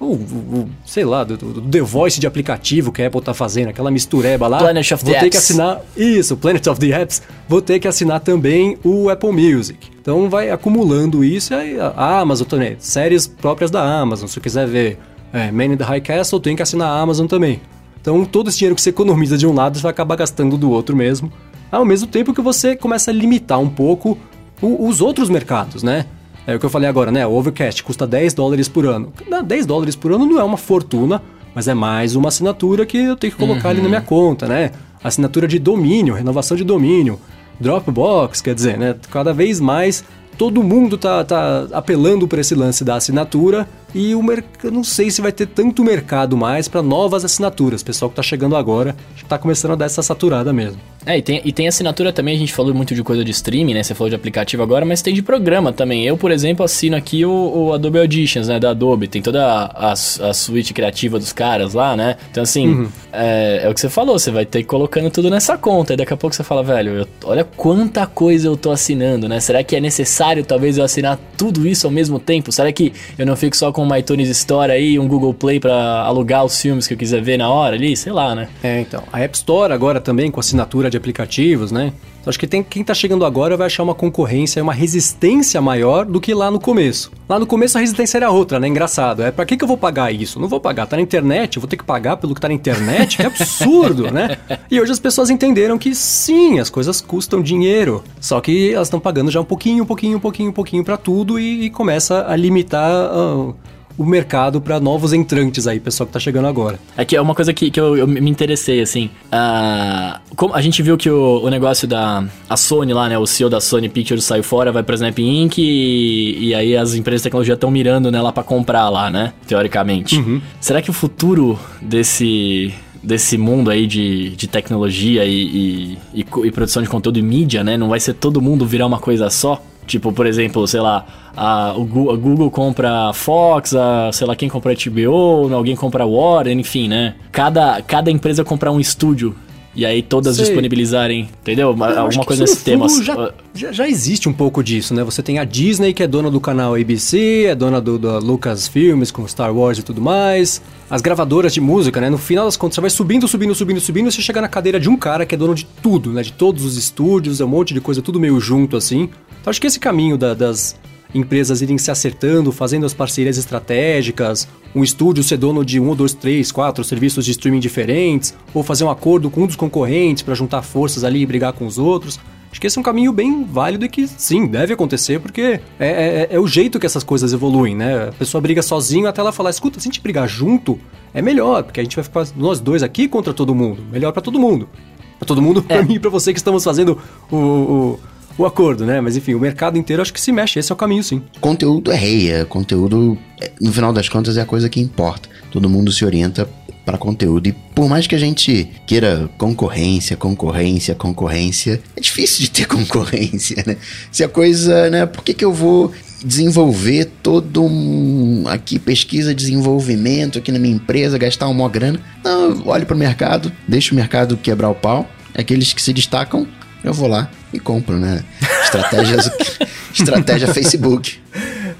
Speaker 1: o, o, sei lá, do, do, The Voice de aplicativo que a Apple tá fazendo, aquela mistureba lá.
Speaker 2: Planet of the
Speaker 1: Vou ter
Speaker 2: Apps.
Speaker 1: que assinar. Isso, Planet of the Apps. Vou ter que assinar também o Apple Music. Então vai acumulando isso. Aí a Amazon também, séries próprias da Amazon. Se eu quiser ver é, Man in the High Castle, tem que assinar a Amazon também. Então todo esse dinheiro que você economiza de um lado, você vai acabar gastando do outro mesmo. Ao mesmo tempo que você começa a limitar um pouco o, os outros mercados, né? É o que eu falei agora, né? O Overcast custa 10 dólares por ano. 10 dólares por ano não é uma fortuna, mas é mais uma assinatura que eu tenho que colocar uhum. ali na minha conta, né? Assinatura de domínio, renovação de domínio. Dropbox, quer dizer, né? Cada vez mais todo mundo tá, tá apelando para esse lance da assinatura e o mercado, não sei se vai ter tanto mercado mais para novas assinaturas. O pessoal que tá chegando agora está começando a dar essa saturada mesmo.
Speaker 2: É, e tem, e tem assinatura também, a gente falou muito de coisa de streaming, né? Você falou de aplicativo agora, mas tem de programa também. Eu, por exemplo, assino aqui o, o Adobe Auditions, né? Da Adobe. Tem toda a, a, a suíte criativa dos caras lá, né? Então, assim, uhum. é, é, o que você falou, você vai ter colocando tudo nessa conta. E daqui a pouco você fala, velho, eu, olha quanta coisa eu tô assinando, né? Será que é necessário, talvez, eu assinar tudo isso ao mesmo tempo? Será que eu não fico só com uma iTunes Store aí, um Google Play para alugar os filmes que eu quiser ver na hora ali? Sei lá, né?
Speaker 1: É, então. A App Store agora também, com assinatura de aplicativos, né? Então, acho que tem, quem está chegando agora vai achar uma concorrência, uma resistência maior do que lá no começo. Lá no começo a resistência era outra, né? Engraçado. É para que, que eu vou pagar isso? Não vou pagar. Tá na internet, eu vou ter que pagar pelo que tá na internet? Que absurdo, né? E hoje as pessoas entenderam que sim, as coisas custam dinheiro. Só que elas estão pagando já um pouquinho, um pouquinho, um pouquinho, um pouquinho para tudo e, e, começa a limitar. Uh, o mercado para novos entrantes aí, pessoal que tá chegando agora.
Speaker 2: É que é uma coisa que, que eu, eu me interessei, assim. Uh, como a gente viu que o, o, negócio da a Sony lá, né? O CEO da Sony Pictures saiu fora, vai pra Snap Inc. E, e aí as empresas de tecnologia estão mirando nela para comprar lá, né? Teoricamente. Uhum. Será que o futuro desse desse mundo aí de, de tecnologia e, e, e, e, produção de conteúdo e mídia, né? Não vai ser todo mundo virar uma coisa só? Tipo, por exemplo, sei lá, a, o Google, a Google compra a Fox, a, sei lá quem compra a HBO, alguém compra a Warner, enfim, né? Cada, cada empresa comprar um estúdio e aí todas Sei. disponibilizarem, entendeu? Eu Alguma coisa nesse tema.
Speaker 1: Já, já, já, existe um pouco disso, né? Você tem a Disney, que é dona do canal ABC, é dona do, do Lucasfilmes com Star Wars e tudo mais. As gravadoras de música, né? No final das contas, você vai subindo, subindo, subindo, subindo, e você chega na cadeira de um cara que é dono de tudo, né? De todos os estúdios, é um monte de coisa, tudo meio junto assim. Então acho que esse caminho da, das empresas irem se acertando, fazendo as parcerias estratégicas, um estúdio ser dono de um ou dois, três, quatro serviços de streaming diferentes, ou fazer um acordo com um dos concorrentes para juntar forças ali e brigar com os outros. Acho que esse é um caminho bem válido e que sim, deve acontecer, porque é, é, é, o jeito que essas coisas evoluem, né? A pessoa briga sozinho até ela falar: escuta, se a gente brigar junto, é melhor, porque a gente vai ficar nós dois aqui contra todo mundo. Melhor para todo mundo. Pra todo mundo, é. pra mim e pra você que estamos fazendo o, o o acordo, né? Mas enfim, o mercado inteiro acho que se mexe, esse é o caminho sim.
Speaker 3: Conteúdo é rei, é conteúdo, no final das contas, é a coisa que importa. Todo mundo se orienta para conteúdo. E por mais que a gente queira concorrência, concorrência, concorrência, é difícil de ter concorrência, né? Se a coisa, né? Por que, que eu vou desenvolver todo um aqui pesquisa, desenvolvimento aqui na minha empresa, gastar uma grana? Não, olho para o mercado, deixo o mercado quebrar o pau. Aqueles que se destacam eu vou lá e compro, né? Estratégias, estratégia Facebook.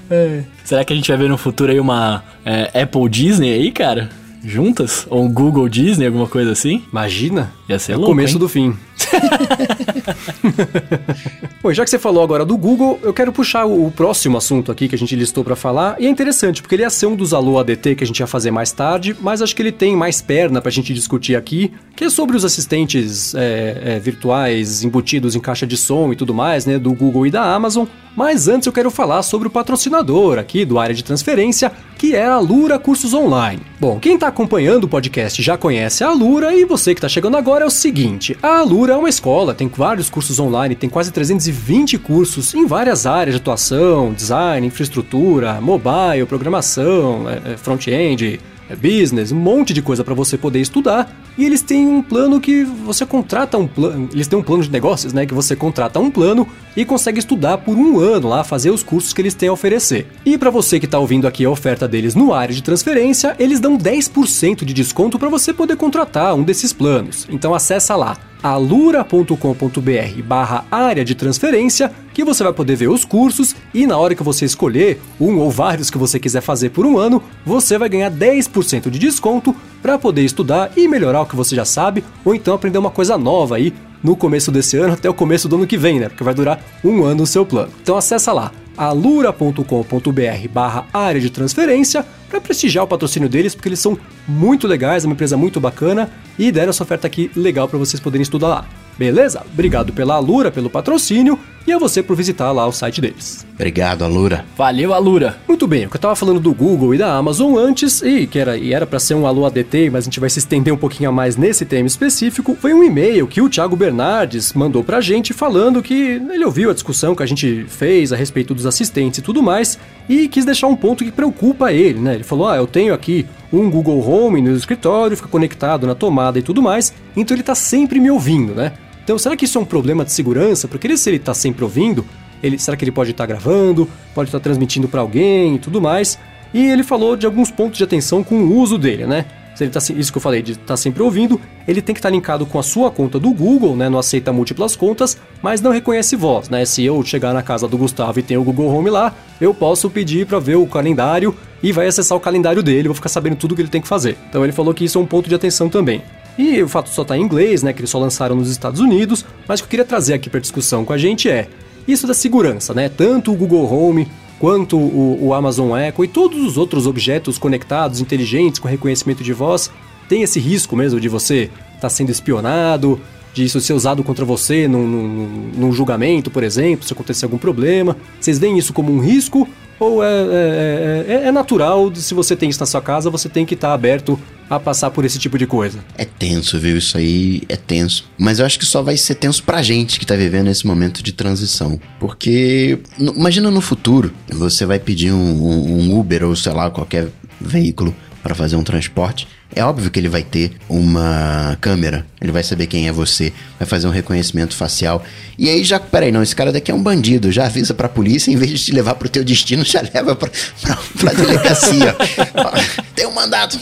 Speaker 2: É. Será que a gente vai ver no futuro aí uma é, Apple Disney aí, cara? Juntas? Ou um Google Disney, alguma coisa assim?
Speaker 1: Imagina. Ia ser é louco, o começo hein? do fim. Bom, já que você falou agora do Google, eu quero puxar o próximo assunto aqui que a gente listou para falar. E é interessante, porque ele ia ser um dos Alô ADT que a gente ia fazer mais tarde, mas acho que ele tem mais perna pra gente discutir aqui, que é sobre os assistentes é, é, virtuais embutidos em caixa de som e tudo mais, né, do Google e da Amazon. Mas antes eu quero falar sobre o patrocinador aqui do área de transferência, que é a Lura Cursos Online. Bom, quem está acompanhando o podcast já conhece a Lura e você que está chegando agora é o seguinte: a Lura é uma escola, tem vários cursos online, tem quase 320 cursos em várias áreas de atuação, design, infraestrutura, mobile, programação, é, é, front-end, é business, um monte de coisa para você poder estudar. E eles têm um plano que você contrata um plano. Eles têm um plano de negócios, né? Que você contrata um plano e consegue estudar por um ano lá, fazer os cursos que eles têm a oferecer. E para você que está ouvindo aqui a oferta deles no área de transferência, eles dão 10% de desconto para você poder contratar um desses planos. Então acessa lá alura.com.br barra área de transferência que você vai poder ver os cursos e na hora que você escolher um ou vários que você quiser fazer por um ano, você vai ganhar 10% de desconto para poder estudar e melhorar o que você já sabe ou então aprender uma coisa nova aí no começo desse ano até o começo do ano que vem, né? Porque vai durar um ano o seu plano. Então acessa lá alura.com.br barra área de transferência para prestigiar o patrocínio deles, porque eles são muito legais, é uma empresa muito bacana e deram essa oferta aqui legal para vocês poderem estudar lá. Beleza? Obrigado pela Alura, pelo patrocínio e a você por visitar lá o site deles.
Speaker 3: Obrigado, Alura.
Speaker 2: Valeu, Alura.
Speaker 1: Muito bem, o que eu tava falando do Google e da Amazon antes, e que era e era para ser um Alô ADT, mas a gente vai se estender um pouquinho a mais nesse tema específico, foi um e-mail que o Thiago Bernardes mandou pra gente falando que ele ouviu a discussão que a gente fez a respeito dos assistentes e tudo mais, e quis deixar um ponto que preocupa ele, né? Ele falou: "Ah, eu tenho aqui um Google Home no escritório, fica conectado na tomada e tudo mais, então ele tá sempre me ouvindo, né? Então, será que isso é um problema de segurança? Porque se ele está sempre ouvindo, ele, será que ele pode estar tá gravando, pode estar tá transmitindo para alguém e tudo mais? E ele falou de alguns pontos de atenção com o uso dele, né? Se ele tá, isso que eu falei, de estar tá sempre ouvindo, ele tem que estar tá linkado com a sua conta do Google, né? Não aceita múltiplas contas, mas não reconhece voz, né? Se eu chegar na casa do Gustavo e tem o Google Home lá, eu posso pedir para ver o calendário e vai acessar o calendário dele, vou ficar sabendo tudo que ele tem que fazer. Então ele falou que isso é um ponto de atenção também. E o fato só tá em inglês, né, que eles só lançaram nos Estados Unidos, mas o que eu queria trazer aqui para discussão com a gente é isso da segurança, né? Tanto o Google Home quanto o, o, Amazon Echo e todos os outros objetos conectados, inteligentes, com reconhecimento de voz, tem esse risco mesmo de você estar tá sendo espionado, de isso ser usado contra você num, num, num, julgamento, por exemplo, se acontecer algum problema. Vocês veem isso como um risco ou é, é, é, é natural, se você tem isso na sua casa, você tem que estar tá aberto a passar por esse tipo de coisa?
Speaker 3: É tenso, viu? Isso aí é tenso. Mas eu acho que só vai ser tenso pra gente que tá vivendo esse momento de transição. Porque, imagina no futuro, você vai pedir um, um Uber ou sei lá, qualquer veículo para fazer um transporte, é óbvio que ele vai ter uma câmera, ele vai saber quem é você, vai fazer um reconhecimento facial. E aí já, peraí, não, esse cara daqui é um bandido, já avisa pra polícia, em vez de te levar pro teu destino, já leva pra, pra, pra delegacia. Tem um mandato,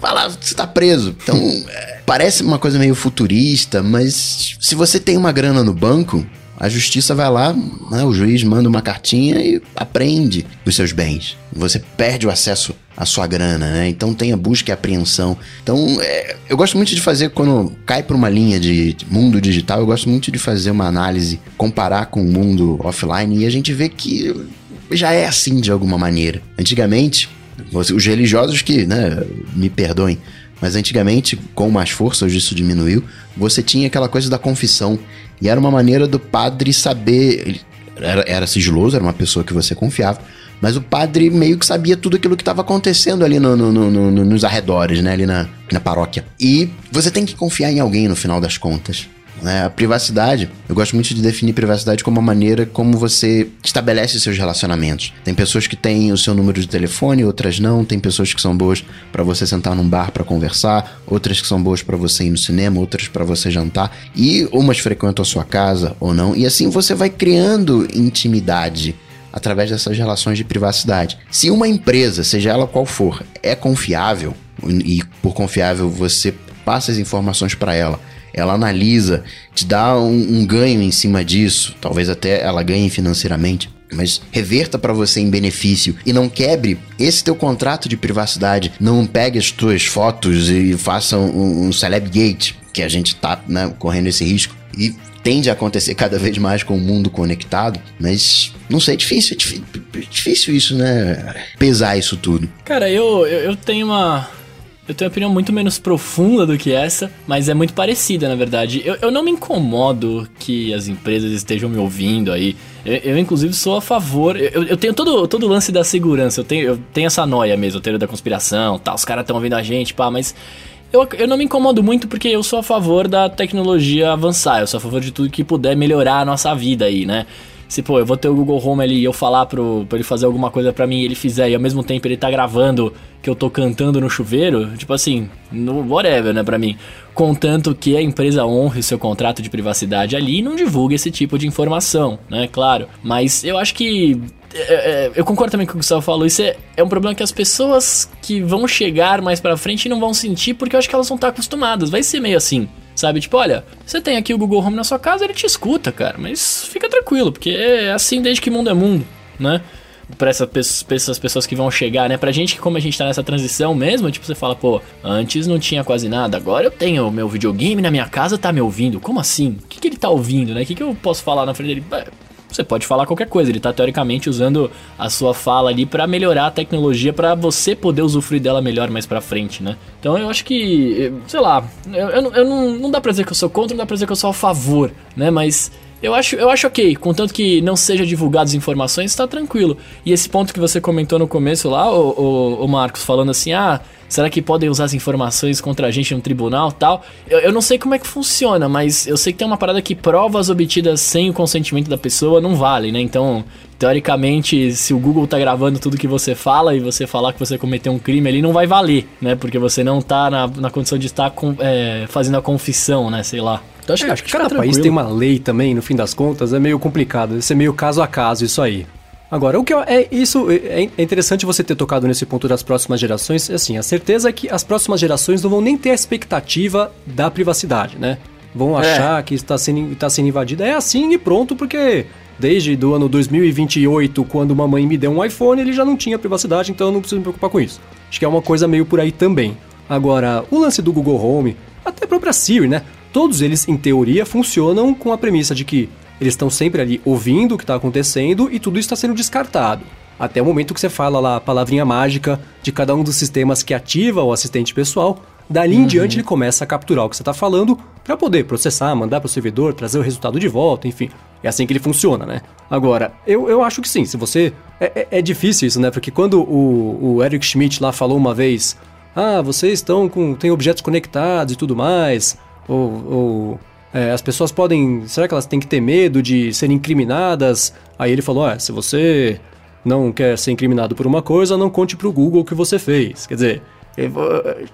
Speaker 3: vai lá, você tá preso. Então, é, parece uma coisa meio futurista, mas se você tem uma grana no banco, a justiça vai lá, né, o juiz manda uma cartinha e apreende os seus bens. Você perde o acesso à sua grana, né? Então tem a busca e a apreensão. Então é, eu gosto muito de fazer, quando cai para uma linha de mundo digital, eu gosto muito de fazer uma análise, comparar com o mundo offline e a gente vê que já é assim de alguma maneira. Antigamente, os religiosos que, né, me perdoem, mas antigamente, com mais força, hoje isso diminuiu, você tinha aquela coisa da confissão. E era uma maneira do padre saber. Era, era sigiloso, era uma pessoa que você confiava. Mas o padre meio que sabia tudo aquilo que estava acontecendo ali no, no, no, nos arredores, né? Ali na, na paróquia. E você tem que confiar em alguém no final das contas. Né? A privacidade, eu gosto muito de definir privacidade como uma maneira como você estabelece seus relacionamentos. Tem pessoas que têm o seu número de telefone, outras não. Tem pessoas que são boas para você sentar num bar para conversar, outras que são boas para você ir no cinema, outras para você jantar. E umas frequentam a sua casa ou não. E assim você vai criando intimidade através dessas relações de privacidade. Se uma empresa, seja ela qual for, é confiável, e por confiável você passa as informações para ela ela analisa, te dá um, um ganho em cima disso, talvez até ela ganhe financeiramente mas reverta para você em benefício e não quebre esse teu contrato de privacidade. Não pegue as tuas fotos e faça um, um celebgate, que a gente tá né, correndo esse risco. E tende a acontecer cada vez mais com o mundo conectado, mas não sei, é difícil, é difícil isso, né? Pesar isso tudo.
Speaker 2: Cara, eu, eu, eu tenho uma eu tenho uma opinião muito menos profunda do que essa, mas é muito parecida, na verdade. Eu, eu não me incomodo que as empresas estejam me ouvindo aí. Eu, eu inclusive, sou a favor. Eu, eu, tenho todo, todo o lance da segurança. Eu tenho, eu tenho essa noia mesmo, eu tenho da conspiração, tá, os caras estão ouvindo a gente, pá, mas. Eu, eu não me incomodo muito porque eu sou a favor da tecnologia avançar, eu sou a favor de tudo que puder melhorar a nossa vida aí, né? Se, pô, eu vou ter o Google Home ali e eu falar pro, pra ele fazer alguma coisa para mim e ele fizer e ao mesmo tempo ele tá gravando que eu tô cantando no chuveiro, tipo assim, no whatever, né, pra mim. Contanto que a empresa honre o seu contrato de privacidade ali e não divulgue esse tipo de informação, né, claro. Mas eu acho que é, é, eu concordo também com o que o Gustavo falou. Isso é, é um problema que as pessoas que vão chegar mais pra frente não vão sentir porque eu acho que elas vão estar acostumadas. Vai ser meio assim. Sabe? Tipo, olha, você tem aqui o Google Home na sua casa, ele te escuta, cara. Mas fica tranquilo, porque é assim desde que mundo é mundo, né? Pra, essa, pra essas pessoas que vão chegar, né? Pra gente como a gente tá nessa transição mesmo, tipo, você fala, pô, antes não tinha quase nada, agora eu tenho o meu videogame na minha casa, tá me ouvindo. Como assim? O que, que ele tá ouvindo, né? O que, que eu posso falar na frente dele? Você pode falar qualquer coisa. Ele está teoricamente usando a sua fala ali para melhorar a tecnologia para você poder usufruir dela melhor mais para frente, né? Então eu acho que, sei lá, eu, eu, eu não, não dá pra dizer que eu sou contra, não dá pra dizer que eu sou a favor, né? Mas eu acho, eu acho ok, contanto que não seja divulgadas informações, está tranquilo. E esse ponto que você comentou no começo lá, o, o, o Marcos, falando assim, ah, será que podem usar as informações contra a gente no tribunal tal? Eu, eu, não sei como é que funciona, mas eu sei que tem uma parada que provas obtidas sem o consentimento da pessoa não valem, né? Então, teoricamente, se o Google tá gravando tudo que você fala e você falar que você cometeu um crime, ele não vai valer, né? Porque você não tá na, na condição de estar com, é, fazendo a confissão, né? Sei lá.
Speaker 1: Então, acho, é, acho que cada país tem uma lei também, no fim das contas, é meio complicado. Isso é meio caso a caso, isso aí. Agora, o que é isso é, é interessante você ter tocado nesse ponto das próximas gerações, assim, a certeza é que as próximas gerações não vão nem ter a expectativa da privacidade, né? Vão é. achar é. que está sendo, está sendo invadida. É assim e pronto, porque desde do ano 2028, quando mamãe me deu um iPhone, ele já não tinha privacidade, então eu não preciso me preocupar com isso. Acho que é uma coisa meio por aí também. Agora, o lance do Google Home, até própria Siri, né? Todos eles, em teoria, funcionam com a premissa de que eles estão sempre ali ouvindo o que está acontecendo e tudo está sendo descartado. Até o momento que você fala lá a palavrinha mágica de cada um dos sistemas que ativa o assistente pessoal, dali uhum. em diante ele começa a capturar o que você está falando para poder processar, mandar para o servidor, trazer o resultado de volta, enfim. É assim que ele funciona, né? Agora, eu, eu acho que sim, se você. É, é, é difícil isso, né? Porque quando o, o Eric Schmidt lá falou uma vez: Ah, vocês estão com. tem objetos conectados e tudo mais, ou. ou é, as pessoas podem. Será que elas têm que ter medo de serem incriminadas? Aí ele falou: ah, se você não quer ser incriminado por uma coisa, não conte pro Google o que você fez. Quer dizer,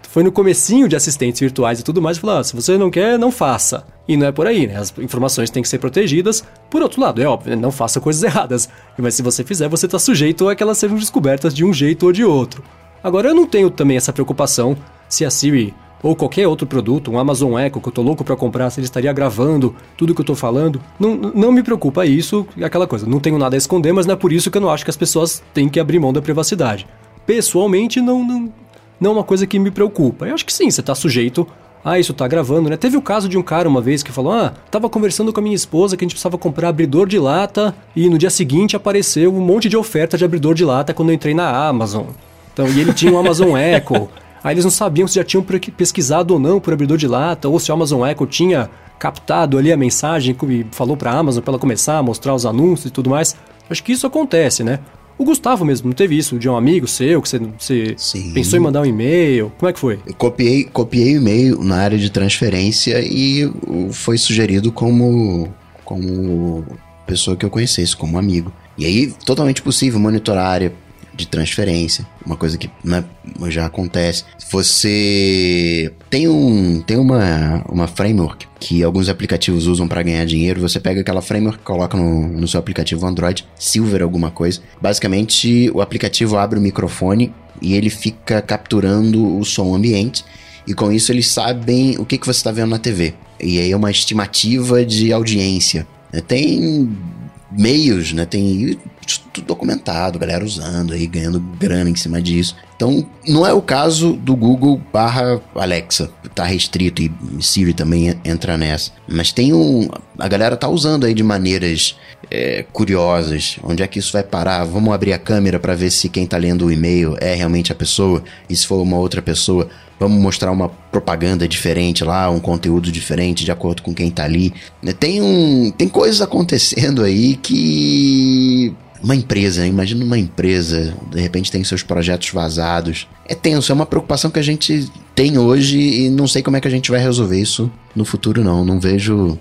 Speaker 1: foi no comecinho de assistentes virtuais e tudo mais, falou, ah, se você não quer, não faça. E não é por aí, né? As informações têm que ser protegidas. Por outro lado, é óbvio, né? não faça coisas erradas. Mas se você fizer, você está sujeito a que elas sejam descobertas de um jeito ou de outro. Agora, eu não tenho também essa preocupação se a Siri ou qualquer outro produto, um Amazon Echo que eu tô louco para comprar, se ele estaria gravando tudo que eu tô falando. Não, não me preocupa isso, é aquela coisa. Não tenho nada a esconder, mas não é por isso que eu não acho que as pessoas têm que abrir mão da privacidade. Pessoalmente, não, não, não é uma coisa que me preocupa. Eu acho que sim, você tá sujeito ah, isso tá gravando, né? Teve o caso de um cara uma vez que falou: Ah, tava conversando com a minha esposa que a gente precisava comprar abridor de lata e no dia seguinte apareceu um monte de oferta de abridor de lata quando eu entrei na Amazon. Então, e ele tinha um Amazon Echo. Aí eles não sabiam se já tinham pesquisado ou não por abridor de lata, ou se o Amazon Echo tinha captado ali a mensagem e falou para a Amazon para ela começar a mostrar os anúncios e tudo mais. Acho que isso acontece, né? O Gustavo mesmo, não teve isso de um amigo seu que você, você pensou em mandar um e-mail? Como é que foi?
Speaker 3: Eu copiei, copiei o e-mail na área de transferência e foi sugerido como, como pessoa que eu conhecesse, como amigo. E aí, totalmente possível monitorar a área de transferência, uma coisa que né, já acontece. Você tem um tem uma, uma framework que alguns aplicativos usam para ganhar dinheiro. Você pega aquela framework, coloca no, no seu aplicativo Android, Silver alguma coisa. Basicamente, o aplicativo abre o microfone e ele fica capturando o som ambiente. E com isso eles sabem o que, que você está vendo na TV. E aí é uma estimativa de audiência. Tem meios, né? Tem tudo documentado, galera usando aí, ganhando grana em cima disso. Então, não é o caso do Google barra Alexa, tá restrito e Siri também entra nessa. Mas tem um. A galera tá usando aí de maneiras é, curiosas. Onde é que isso vai parar? Vamos abrir a câmera para ver se quem tá lendo o e-mail é realmente a pessoa. E se for uma outra pessoa, vamos mostrar uma propaganda diferente lá, um conteúdo diferente de acordo com quem tá ali. Tem um. Tem coisas acontecendo aí que uma empresa, imagina uma empresa, de repente tem seus projetos vazados. É tenso, é uma preocupação que a gente tem hoje e não sei como é que a gente vai resolver isso no futuro, não. Não vejo.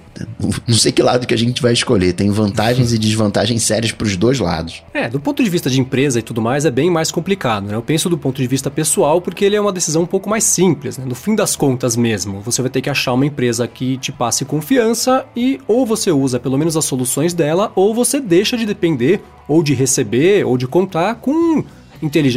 Speaker 3: Não sei que lado que a gente vai escolher. Tem vantagens e desvantagens sérias para os dois lados.
Speaker 1: É, do ponto de vista de empresa e tudo mais, é bem mais complicado, né? Eu penso do ponto de vista pessoal porque ele é uma decisão um pouco mais simples, né? No fim das contas mesmo, você vai ter que achar uma empresa que te passe confiança e ou você usa pelo menos as soluções dela ou você deixa de depender ou de receber ou de contar com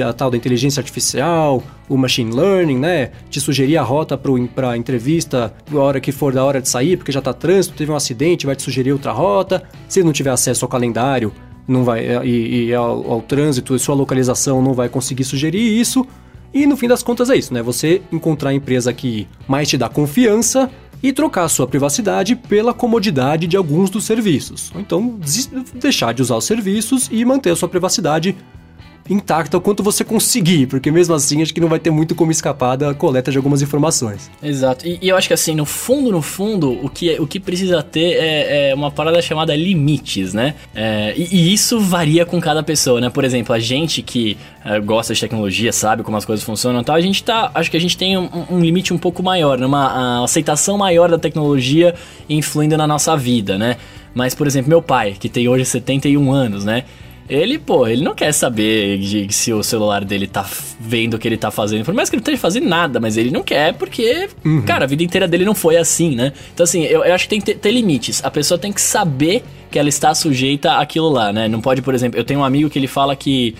Speaker 1: a tal da inteligência artificial, o machine learning, né? Te sugerir a rota para a entrevista a hora que for da hora de sair, porque já está trânsito, teve um acidente, vai te sugerir outra rota. Se não tiver acesso ao calendário não vai, é, e, e ao, ao trânsito sua localização, não vai conseguir sugerir isso. E no fim das contas é isso, né? Você encontrar a empresa que mais te dá confiança e trocar sua privacidade pela comodidade de alguns dos serviços. Ou então deixar de usar os serviços e manter a sua privacidade intacta o quanto você conseguir, porque mesmo assim acho que não vai ter muito como escapar da coleta de algumas informações.
Speaker 2: Exato. E, e eu acho que assim, no fundo, no fundo, o que, o que precisa ter é, é uma parada chamada limites, né? É, e, e, isso varia com cada pessoa, né? Por exemplo, a gente que é, gosta de tecnologia, sabe como as coisas funcionam e tal, a gente tá. Acho que a gente tem um, um limite um pouco maior, né? uma aceitação maior da tecnologia influindo na nossa vida, né? Mas, por exemplo, meu pai, que tem hoje 71 anos, né? Ele, pô, ele não quer saber de, se o celular dele tá vendo o que ele tá fazendo. Por mais que ele não esteja fazendo nada, mas ele não quer porque, uhum. cara, a vida inteira dele não foi assim, né? Então, assim, eu, eu acho que tem que ter, ter limites. A pessoa tem que saber que ela está sujeita àquilo lá, né? Não pode, por exemplo, eu tenho um amigo que ele fala que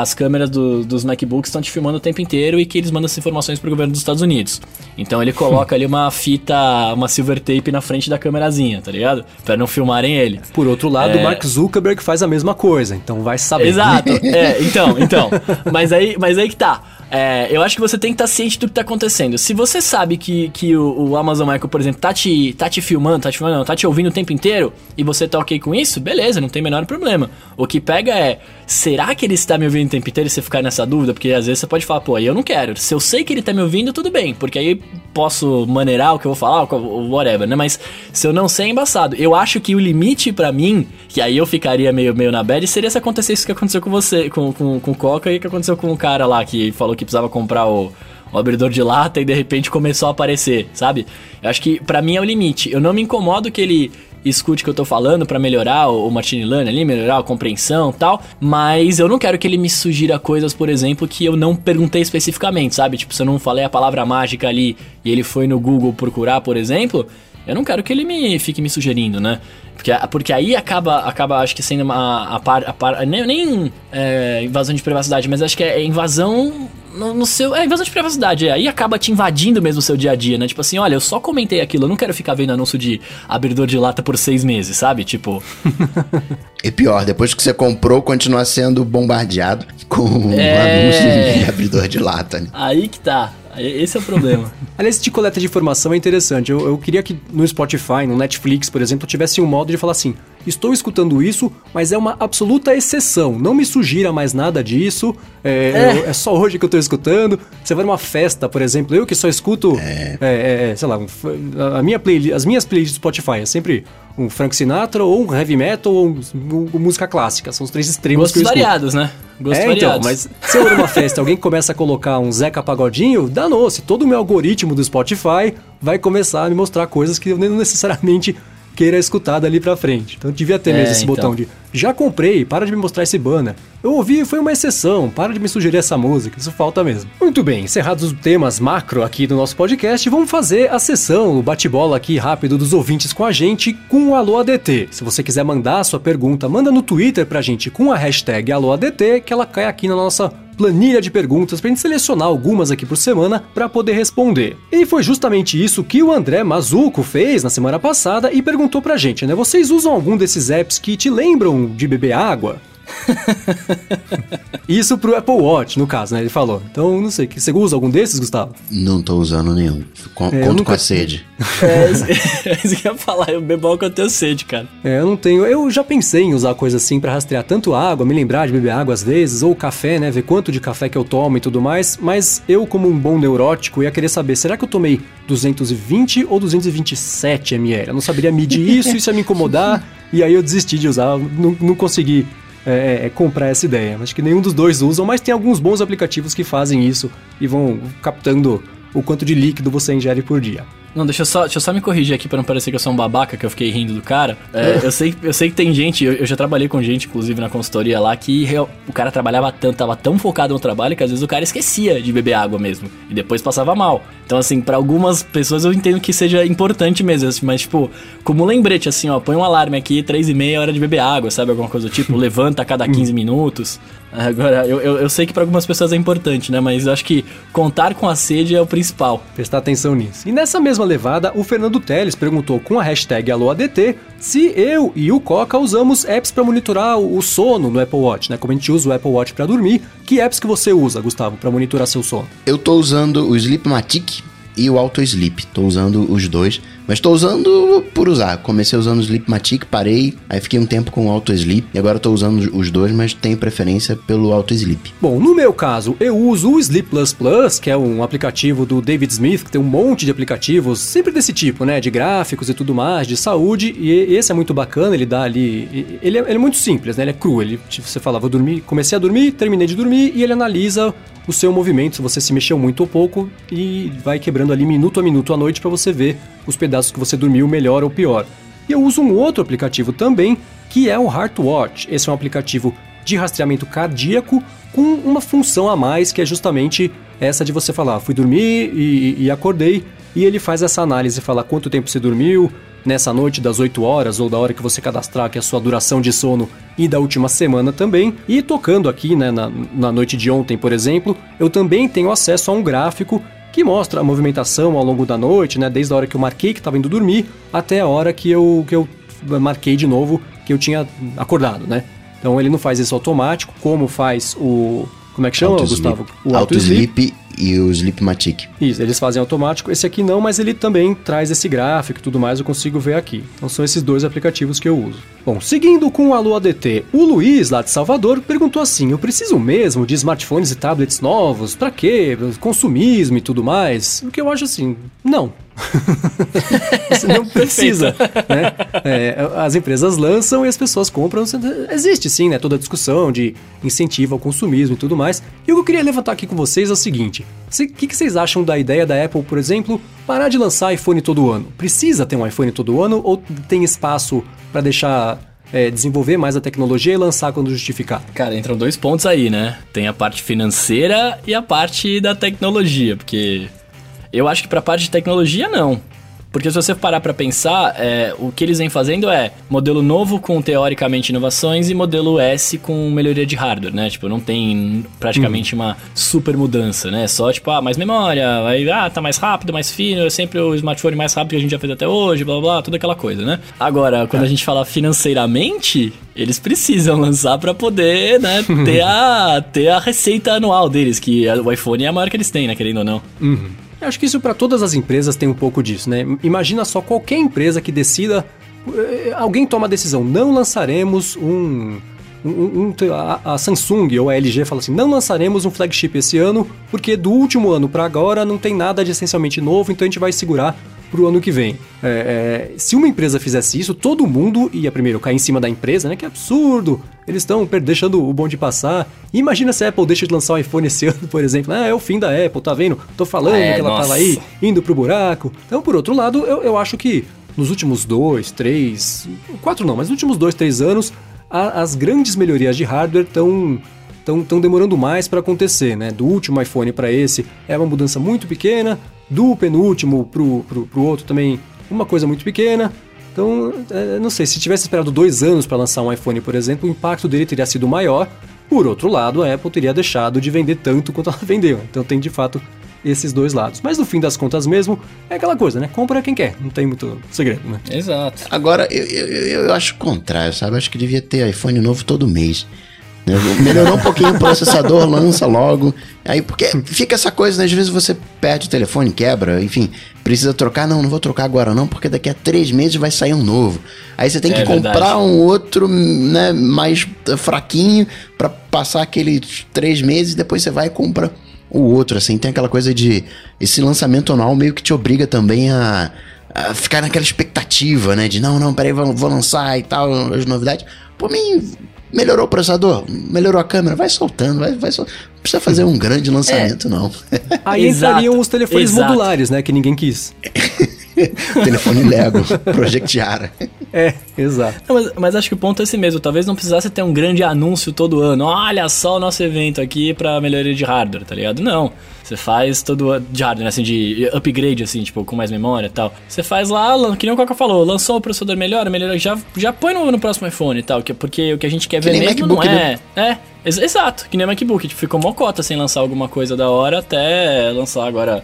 Speaker 2: as câmeras do, dos MacBooks estão te filmando o tempo inteiro e que eles mandam essas informações para o governo dos Estados Unidos. Então ele coloca ali uma fita, uma silver tape na frente da câmerazinha, tá ligado? Para não filmarem ele.
Speaker 1: Por outro lado, é... o Mark Zuckerberg faz a mesma coisa, então vai saber.
Speaker 2: Exato. é, então, então. Mas aí, mas aí que tá. É, eu acho que você tem que estar ciente do que tá acontecendo. Se você sabe que, que o, o Amazon Michael, por exemplo, tá te, tá te filmando, tá te filmando, não, tá te ouvindo o tempo inteiro e você tá ok com isso, beleza, não tem o menor problema. O que pega é, será que ele está me ouvindo o tempo inteiro e você ficar nessa dúvida? Porque às vezes você pode falar, pô, eu não quero. Se eu sei que ele tá me ouvindo, tudo bem, porque aí posso maneirar o que eu vou falar, whatever, né? Mas se eu não sei, é embaçado. Eu acho que o limite para mim, que aí eu ficaria meio, meio na bad, seria se acontecesse isso que aconteceu com você, com, com, com o Coca e que aconteceu com o cara lá que falou que precisava comprar o, o abridor de lata e de repente começou a aparecer, sabe? Eu acho que para mim é o limite. Eu não me incomodo que ele escute o que eu tô falando para melhorar o, o Martini Lane ali, melhorar a compreensão tal, mas eu não quero que ele me sugira coisas, por exemplo, que eu não perguntei especificamente, sabe? Tipo, se eu não falei a palavra mágica ali e ele foi no Google procurar, por exemplo, eu não quero que ele me fique me sugerindo, né? Porque, porque aí acaba, acaba acho que sendo uma a par, a par nem, nem é, invasão de privacidade, mas acho que é invasão no, no, seu. É invasão de privacidade. É. Aí acaba te invadindo mesmo o seu dia a dia, né? Tipo assim, olha, eu só comentei aquilo, eu não quero ficar vendo anúncio de abridor de lata por seis meses, sabe? Tipo.
Speaker 3: e pior, depois que você comprou, continua sendo bombardeado com é... anúncio de abridor de lata. Né?
Speaker 2: Aí que tá. Esse é o problema.
Speaker 1: Aliás, de coleta de informação é interessante. Eu, eu queria que no Spotify, no Netflix, por exemplo, tivesse um modo de falar assim: estou escutando isso, mas é uma absoluta exceção. Não me sugira mais nada disso. É, é. É só hoje que eu estou escutando. Você vai numa festa, por exemplo, eu que só escuto, é. É, é sei lá, a minha playlist, as minhas playlists do Spotify é sempre um Frank Sinatra ou um heavy metal ou um, um, música clássica. São os três extremos
Speaker 2: Gostos que eu variados, né?
Speaker 1: Gostos é, então, variados. então, mas se eu numa festa alguém começa a colocar um Zeca Pagodinho, danou-se. Todo o meu algoritmo do Spotify vai começar a me mostrar coisas que eu nem necessariamente queira escutar dali pra frente. Então devia ter mesmo é, esse então. botão de já comprei, para de me mostrar esse banner. Eu ouvi, foi uma exceção, para de me sugerir essa música, isso falta mesmo. Muito bem, encerrados os temas macro aqui do nosso podcast, vamos fazer a sessão, o bate-bola aqui rápido dos ouvintes com a gente com o Alô ADT. Se você quiser mandar a sua pergunta, manda no Twitter pra gente com a hashtag AlôADT, que ela cai aqui na nossa planilha de perguntas para gente selecionar algumas aqui por semana para poder responder. E foi justamente isso que o André Mazuco fez na semana passada e perguntou pra gente, né? Vocês usam algum desses apps que te lembram de beber água? Isso pro Apple Watch, no caso, né? Ele falou. Então, não sei, você usa algum desses, Gustavo?
Speaker 3: Não tô usando nenhum. Com, é, conto nunca... com a sede.
Speaker 2: É, isso que eu ia falar, eu bebo álcool eu tenho sede, cara.
Speaker 1: É, eu não tenho. Eu já pensei em usar coisa assim para rastrear tanto água, me lembrar de beber água às vezes, ou café, né? Ver quanto de café que eu tomo e tudo mais. Mas eu, como um bom neurótico, ia querer saber: será que eu tomei 220 ou 227 ml? Eu não saberia medir isso, isso ia me incomodar. e aí eu desisti de usar, não, não consegui é, é, é, comprar essa ideia. Acho que nenhum dos dois usam, mas tem alguns bons aplicativos que fazem isso e vão captando o quanto de líquido você ingere por dia.
Speaker 2: Não, deixa eu, só, deixa eu só me corrigir aqui para não parecer que eu sou um babaca, que eu fiquei rindo do cara. É, eu, sei, eu sei que tem gente, eu, eu, já trabalhei com gente, inclusive, na consultoria lá, que real, o cara trabalhava tanto, tava tão focado no trabalho que às vezes o cara esquecia de beber água mesmo. E depois passava mal. Então, assim, para algumas pessoas eu entendo que seja importante mesmo, assim, mas, tipo, como lembrete, assim, ó, põe um alarme aqui, três e meia, hora de beber água, sabe? Alguma coisa do tipo, levanta a cada 15 minutos. Agora, eu, eu, eu, sei que para algumas pessoas é importante, né? Mas eu acho que contar com a sede é o principal.
Speaker 1: Prestar atenção nisso. E nessa mesma levada, o Fernando Teles perguntou com a hashtag AlôADT se eu e o Coca usamos apps para monitorar o sono no Apple Watch, né? Como a gente usa o Apple Watch para dormir. Que apps que você usa, Gustavo, para monitorar seu sono?
Speaker 3: Eu tô usando o Sleepmatic e o Auto Sleep. Tô usando os dois. Mas tô usando por usar. Comecei usando o Sleepmatic, parei, aí fiquei um tempo com o Auto Sleep e agora tô usando os dois, mas tenho preferência pelo Auto Sleep.
Speaker 1: Bom, no meu caso, eu uso o Sleep Plus Plus, que é um aplicativo do David Smith, que tem um monte de aplicativos, sempre desse tipo, né, de gráficos e tudo mais, de saúde, e esse é muito bacana, ele dá ali, ele é, ele é muito simples, né, ele é cru, ele, tipo, você fala, vou dormir, comecei a dormir, terminei de dormir, e ele analisa o seu movimento, se você se mexeu muito ou pouco, e vai quebrando ali minuto a minuto à noite para você ver os pedaços que você dormiu melhor ou pior. E eu uso um outro aplicativo também, que é o Heartwatch. Esse é um aplicativo de rastreamento cardíaco com uma função a mais, que é justamente essa de você falar, fui dormir e, e acordei, e ele faz essa análise, fala quanto tempo você dormiu, nessa noite das 8 horas ou da hora que você cadastrar que é a sua duração de sono e da última semana também. E tocando aqui, né, na, na noite de ontem, por exemplo, eu também tenho acesso a um gráfico que mostra a movimentação ao longo da noite, né, desde a hora que eu marquei que estava indo dormir até a hora que eu, que eu marquei de novo que eu tinha acordado, né? Então ele não faz isso automático, como faz o, Como é que chama,
Speaker 3: Auto
Speaker 1: Gustavo? O
Speaker 3: Auto Sleep e o Sleepmatic.
Speaker 1: Isso, eles fazem automático. Esse aqui não, mas ele também traz esse gráfico e tudo mais, eu consigo ver aqui. Então são esses dois aplicativos que eu uso. Bom, seguindo com o Alô ADT, o Luiz, lá de Salvador, perguntou assim: Eu preciso mesmo de smartphones e tablets novos? Pra quê? Consumismo e tudo mais? O que eu acho assim, não. Você não precisa. né? É, as empresas lançam e as pessoas compram. Existe sim, né? Toda a discussão de incentivo ao consumismo e tudo mais. E o que eu queria levantar aqui com vocês é o seguinte: o que, que vocês acham da ideia da Apple, por exemplo, parar de lançar iPhone todo ano? Precisa ter um iPhone todo ano ou tem espaço para deixar é, desenvolver mais a tecnologia e lançar quando justificar?
Speaker 2: Cara, entram dois pontos aí, né? Tem a parte financeira e a parte da tecnologia, porque eu acho que pra parte de tecnologia, não. Porque se você parar para pensar, é, o que eles vêm fazendo é modelo novo com teoricamente inovações e modelo S com melhoria de hardware, né? Tipo, não tem praticamente uma super mudança, né? Só tipo, ah, mais memória, aí, ah, tá mais rápido, mais fino, é sempre o smartphone mais rápido que a gente já fez até hoje, blá blá, blá toda aquela coisa, né? Agora, quando é. a gente fala financeiramente, eles precisam lançar para poder, né, ter a, ter a receita anual deles, que o iPhone é a maior que eles têm, né, querendo ou não.
Speaker 1: Uhum. Eu acho que isso para todas as empresas tem um pouco disso, né? Imagina só qualquer empresa que decida. Eh, alguém toma a decisão, não lançaremos um. Um, um a, a, Samsung ou a LG fala assim: não lançaremos um flagship esse ano, porque do último ano para agora não tem nada de essencialmente novo, então a gente vai segurar pro ano que vem. É, é, se uma empresa fizesse isso, todo mundo ia primeiro cair em cima da empresa, né? Que absurdo! Eles estão deixando o bonde passar. Imagina se a Apple deixa de lançar o iPhone esse ano, por exemplo. Ah, é o fim da Apple, tá vendo? Tô falando é, que ela nossa. tava aí, indo pro buraco. Então, por outro lado, eu, eu acho que nos últimos dois, três, quatro não, mas nos últimos dois, três anos, a, as grandes melhorias de hardware estão estão demorando mais para acontecer, né? Do último iPhone para esse é uma mudança muito pequena, do penúltimo pro, pro, pro outro também uma coisa muito pequena. Então, é, não sei, se tivesse esperado dois anos para lançar um iPhone, por exemplo, o impacto dele teria sido maior. Por outro lado, a Apple teria deixado de vender tanto quanto ela vendeu. Então tem de fato esses dois lados. Mas no fim das contas mesmo, é aquela coisa, né? Compra quem quer, não tem muito segredo, né?
Speaker 2: Exato.
Speaker 3: Agora, eu, eu, eu acho o contrário, sabe? Eu acho que devia ter iPhone novo todo mês. Né? Melhorou um pouquinho o processador, lança logo. Aí, porque fica essa coisa, né? Às vezes você perde o telefone, quebra, enfim, precisa trocar. Não, não vou trocar agora não, porque daqui a três meses vai sair um novo. Aí você tem é que comprar verdade. um outro, né, mais fraquinho para passar aqueles três meses, depois você vai e compra o outro, assim. Tem aquela coisa de... Esse lançamento anual meio que te obriga também a... a ficar naquela expectativa, né? De não, não, peraí, vou, vou lançar e tal, as novidades. Por mim, Melhorou o processador? Melhorou a câmera? Vai soltando, vai, vai soltando. Não precisa fazer um grande lançamento, é. não.
Speaker 1: Aí entrariam os telefones Exato. modulares, né? Que ninguém quis.
Speaker 3: Telefone Lego, Project Ara.
Speaker 1: É, exato.
Speaker 2: Não, mas, mas, acho que o ponto é esse mesmo. Talvez não precisasse ter um grande anúncio todo ano. Olha só o nosso evento aqui para melhoria de hardware, tá ligado? Não. Você faz todo de hardware, assim, de upgrade, assim, tipo, com mais memória e tal. Você faz lá, que nem o Coca falou, lançou o processador melhor, melhor já, já põe no, no próximo iPhone e tal, que, porque o que a gente quer que ver mesmo MacBook, não é... Né? É, exato, que nem o MacBook, tipo, ficou mocota sem lançar alguma coisa da hora até lançar agora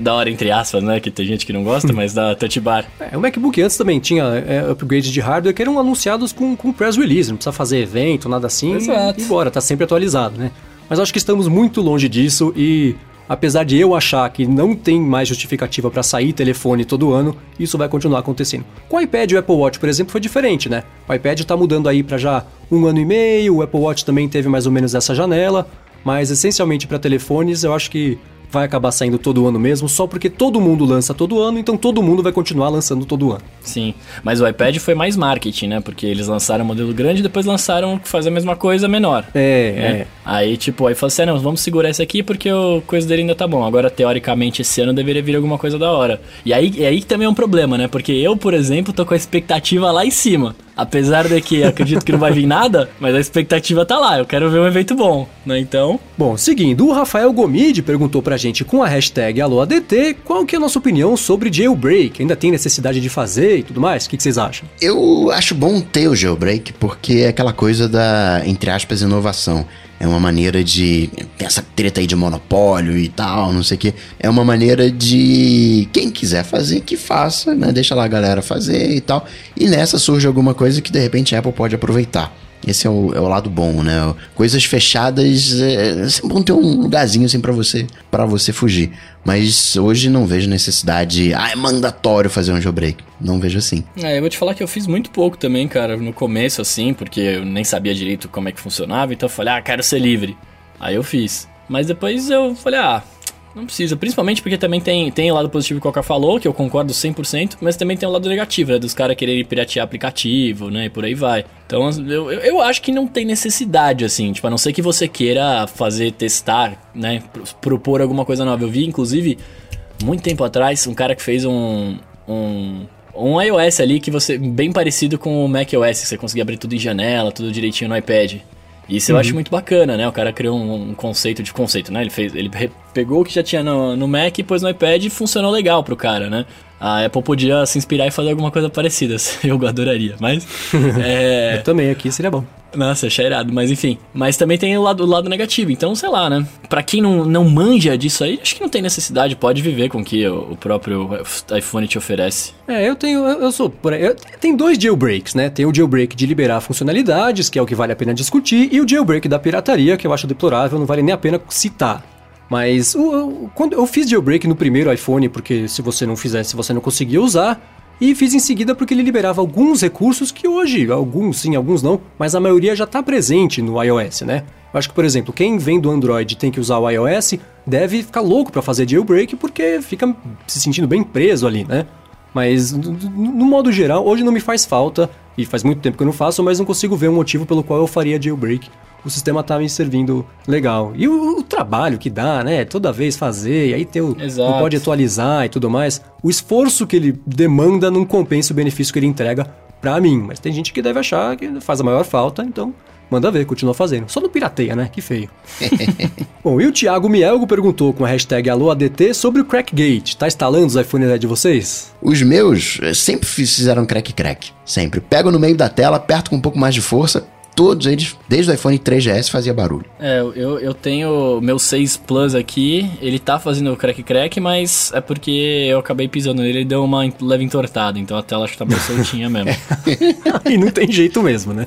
Speaker 2: da hora, entre aspas, né? Que tem gente que não gosta, mas da Touch Bar.
Speaker 1: É, o MacBook antes também tinha é, upgrades de hardware que eram anunciados com, com press release, não precisa fazer evento, nada assim. Exato. E embora, tá sempre atualizado, né? Mas acho que estamos muito longe disso e apesar de eu achar que não tem mais justificativa para sair telefone todo ano, isso vai continuar acontecendo. Com o iPad e o Apple Watch, por exemplo, foi diferente, né? O iPad está mudando aí para já um ano e meio, o Apple Watch também teve mais ou menos essa janela, mas essencialmente para telefones eu acho que vai acabar saindo todo ano mesmo, só porque todo mundo lança todo ano, então todo mundo vai continuar lançando todo ano.
Speaker 2: Sim, mas o iPad foi mais marketing, né? Porque eles lançaram um modelo grande e depois lançaram fazer a mesma coisa menor.
Speaker 1: É,
Speaker 2: né? é. Aí, tipo, aí falou assim: ah, não, vamos segurar esse aqui porque o coisa dele ainda tá bom. Agora, teoricamente, esse ano deveria vir alguma coisa da hora. E aí, e aí também é um problema, né? Porque eu, por exemplo, tô com a expectativa lá em cima. Apesar de que acredito que não vai vir nada, mas a expectativa tá lá. Eu quero ver um evento bom, né? Então.
Speaker 1: Bom, seguindo, o Rafael Gomide perguntou pra gente com a hashtag AlôADT qual que é a nossa opinião sobre jailbreak. Ainda tem necessidade de fazer e tudo mais? O que, que vocês acham?
Speaker 3: Eu acho bom ter o jailbreak porque é aquela coisa da, entre aspas, inovação. É uma maneira de. Tem essa treta aí de monopólio e tal, não sei o quê. É uma maneira de. Quem quiser fazer, que faça, né? Deixa lá a galera fazer e tal. E nessa surge alguma coisa que de repente a Apple pode aproveitar. Esse é o, é o lado bom, né? Coisas fechadas, é, é sempre bom ter um lugarzinho assim para você, para você fugir. Mas hoje não vejo necessidade, ah, é mandatório fazer um jailbreak. Não vejo assim.
Speaker 2: É, eu vou te falar que eu fiz muito pouco também, cara, no começo assim, porque eu nem sabia direito como é que funcionava, então eu falei, ah, quero ser livre. Aí eu fiz. Mas depois eu falei, ah, não precisa, principalmente porque também tem, tem o lado positivo que o Coca falou, que eu concordo 100%, mas também tem o lado negativo, né? Dos caras quererem piratear aplicativo, né? E por aí vai. Então eu, eu, acho que não tem necessidade, assim, tipo, a não ser que você queira fazer, testar, né? Propor alguma coisa nova. Eu vi, inclusive, muito tempo atrás, um cara que fez um. um um iOS ali que você bem parecido com o macOS, que você conseguia abrir tudo em janela, tudo direitinho no iPad. Isso uhum. eu acho muito bacana, né? O cara criou um, um, conceito de conceito, né? Ele fez, ele pegou o que já tinha no, no Mac e pôs no iPad e funcionou legal pro cara, né? A Apple podia se inspirar e fazer alguma coisa parecida. Eu adoraria, mas.
Speaker 1: é... Eu também aqui seria bom.
Speaker 2: Nossa, achei irado, mas enfim. Mas também tem o lado, o lado negativo, então sei lá, né? Pra quem não, não manja disso aí, acho que não tem necessidade, pode viver com o que o, o próprio iPhone te oferece.
Speaker 1: É, eu tenho, eu, eu sou. Eu, tem dois jailbreaks, né? Tem o jailbreak de liberar funcionalidades, que é o que vale a pena discutir, e o jailbreak da pirataria, que eu acho deplorável, não vale nem a pena citar. Mas o, o, quando eu fiz jailbreak no primeiro iPhone, porque se você não fizesse, você não conseguia usar. E fiz em seguida porque ele liberava alguns recursos que hoje, alguns sim, alguns não, mas a maioria já está presente no iOS, né? Eu acho que, por exemplo, quem vem do Android e tem que usar o iOS deve ficar louco para fazer jailbreak porque fica se sentindo bem preso ali, né? Mas, no modo geral, hoje não me faz falta, e faz muito tempo que eu não faço, mas não consigo ver um motivo pelo qual eu faria jailbreak o sistema tá me servindo legal. E o, o, trabalho que dá, né? Toda vez fazer, e aí tem o, não pode atualizar e tudo mais. O esforço que ele demanda não compensa o benefício que ele entrega para mim. Mas tem gente que deve achar que faz a maior falta, então manda ver, continua fazendo. Só não pirateia, né? Que feio. Bom, e o Thiago Mielgo perguntou com a hashtag AlôADT sobre o Crackgate. Tá instalando os iPhone de vocês?
Speaker 3: Os meus eh, sempre fizeram crack crack. Sempre. Pego no meio da tela, aperto com um pouco mais de força, todos eles, desde o iPhone 3GS, fazia barulho.
Speaker 2: É, eu, eu tenho meu 6 Plus aqui, ele tá fazendo crack crack, mas é porque eu acabei pisando nele e deu uma leve entortada, então a tela acho que tá bem soltinha mesmo.
Speaker 1: e não tem jeito mesmo, né?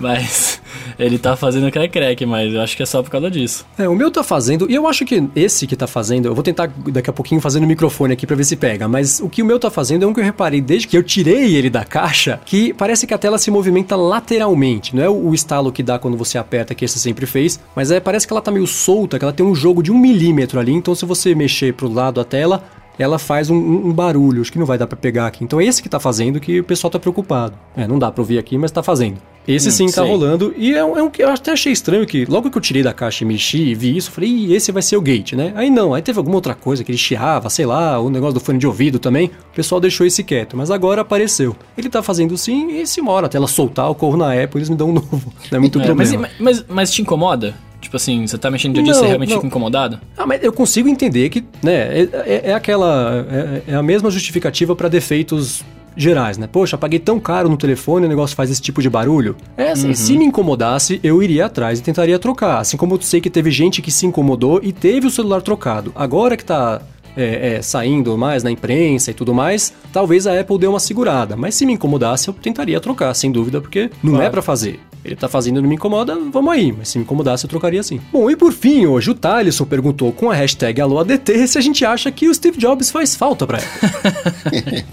Speaker 2: mas ele tá fazendo crack crack, mas eu acho que é só por causa disso.
Speaker 1: É, o meu tá fazendo, e eu acho que esse que tá fazendo, eu vou tentar daqui a pouquinho fazer no microfone aqui pra ver se pega, mas o que o meu tá fazendo é um que eu reparei desde que eu tirei ele da caixa, que parece que a tela se movimenta lateralmente. Não é o, estalo que dá quando você aperta, que esse sempre fez, mas é, parece que ela tá meio solta, que ela tem um jogo de um milímetro ali, então se você mexer pro lado da tela, ela faz um, um, barulho, acho que não vai dar para pegar aqui. Então é esse que tá fazendo que o pessoal tá preocupado. É, não dá pra ouvir aqui, mas tá fazendo. Esse hum, sim tá sei. rolando. E é um, é um, eu até achei estranho que logo que eu tirei da caixa e mexi e vi isso, eu falei, Ih, esse vai ser o gate, né? Aí não, aí teve alguma outra coisa que ele chiava, sei lá, o negócio do fone de ouvido também. O pessoal deixou esse quieto, mas agora apareceu. Ele tá fazendo sim e se mora até ela soltar, eu corro na Apple eles me dão um novo. Não é muito é, problema.
Speaker 2: Mas, mas, mas te incomoda? Tipo assim, você tá mexendo dia a dia, você realmente não. fica incomodado?
Speaker 1: Ah, mas eu consigo entender que, né, é, é, é aquela. É, é, a mesma justificativa para defeitos gerais, né? Poxa, paguei tão caro no telefone o negócio faz esse tipo de barulho. É assim, uhum. se me incomodasse, eu iria atrás e tentaria trocar. Assim como eu sei que teve gente que se incomodou e teve o celular trocado. Agora que tá é, é, saindo mais na imprensa e tudo mais, talvez a Apple dê uma segurada. Mas se me incomodasse, eu tentaria trocar, sem dúvida, porque não é claro. é para fazer. Ele tá fazendo e não me incomoda, vamos aí. Mas se me incomodasse, eu trocaria sim. Bom, e por fim, hoje o Thaleson perguntou com a hashtag AlôADT se a gente acha que o Steve Jobs faz falta pra Apple.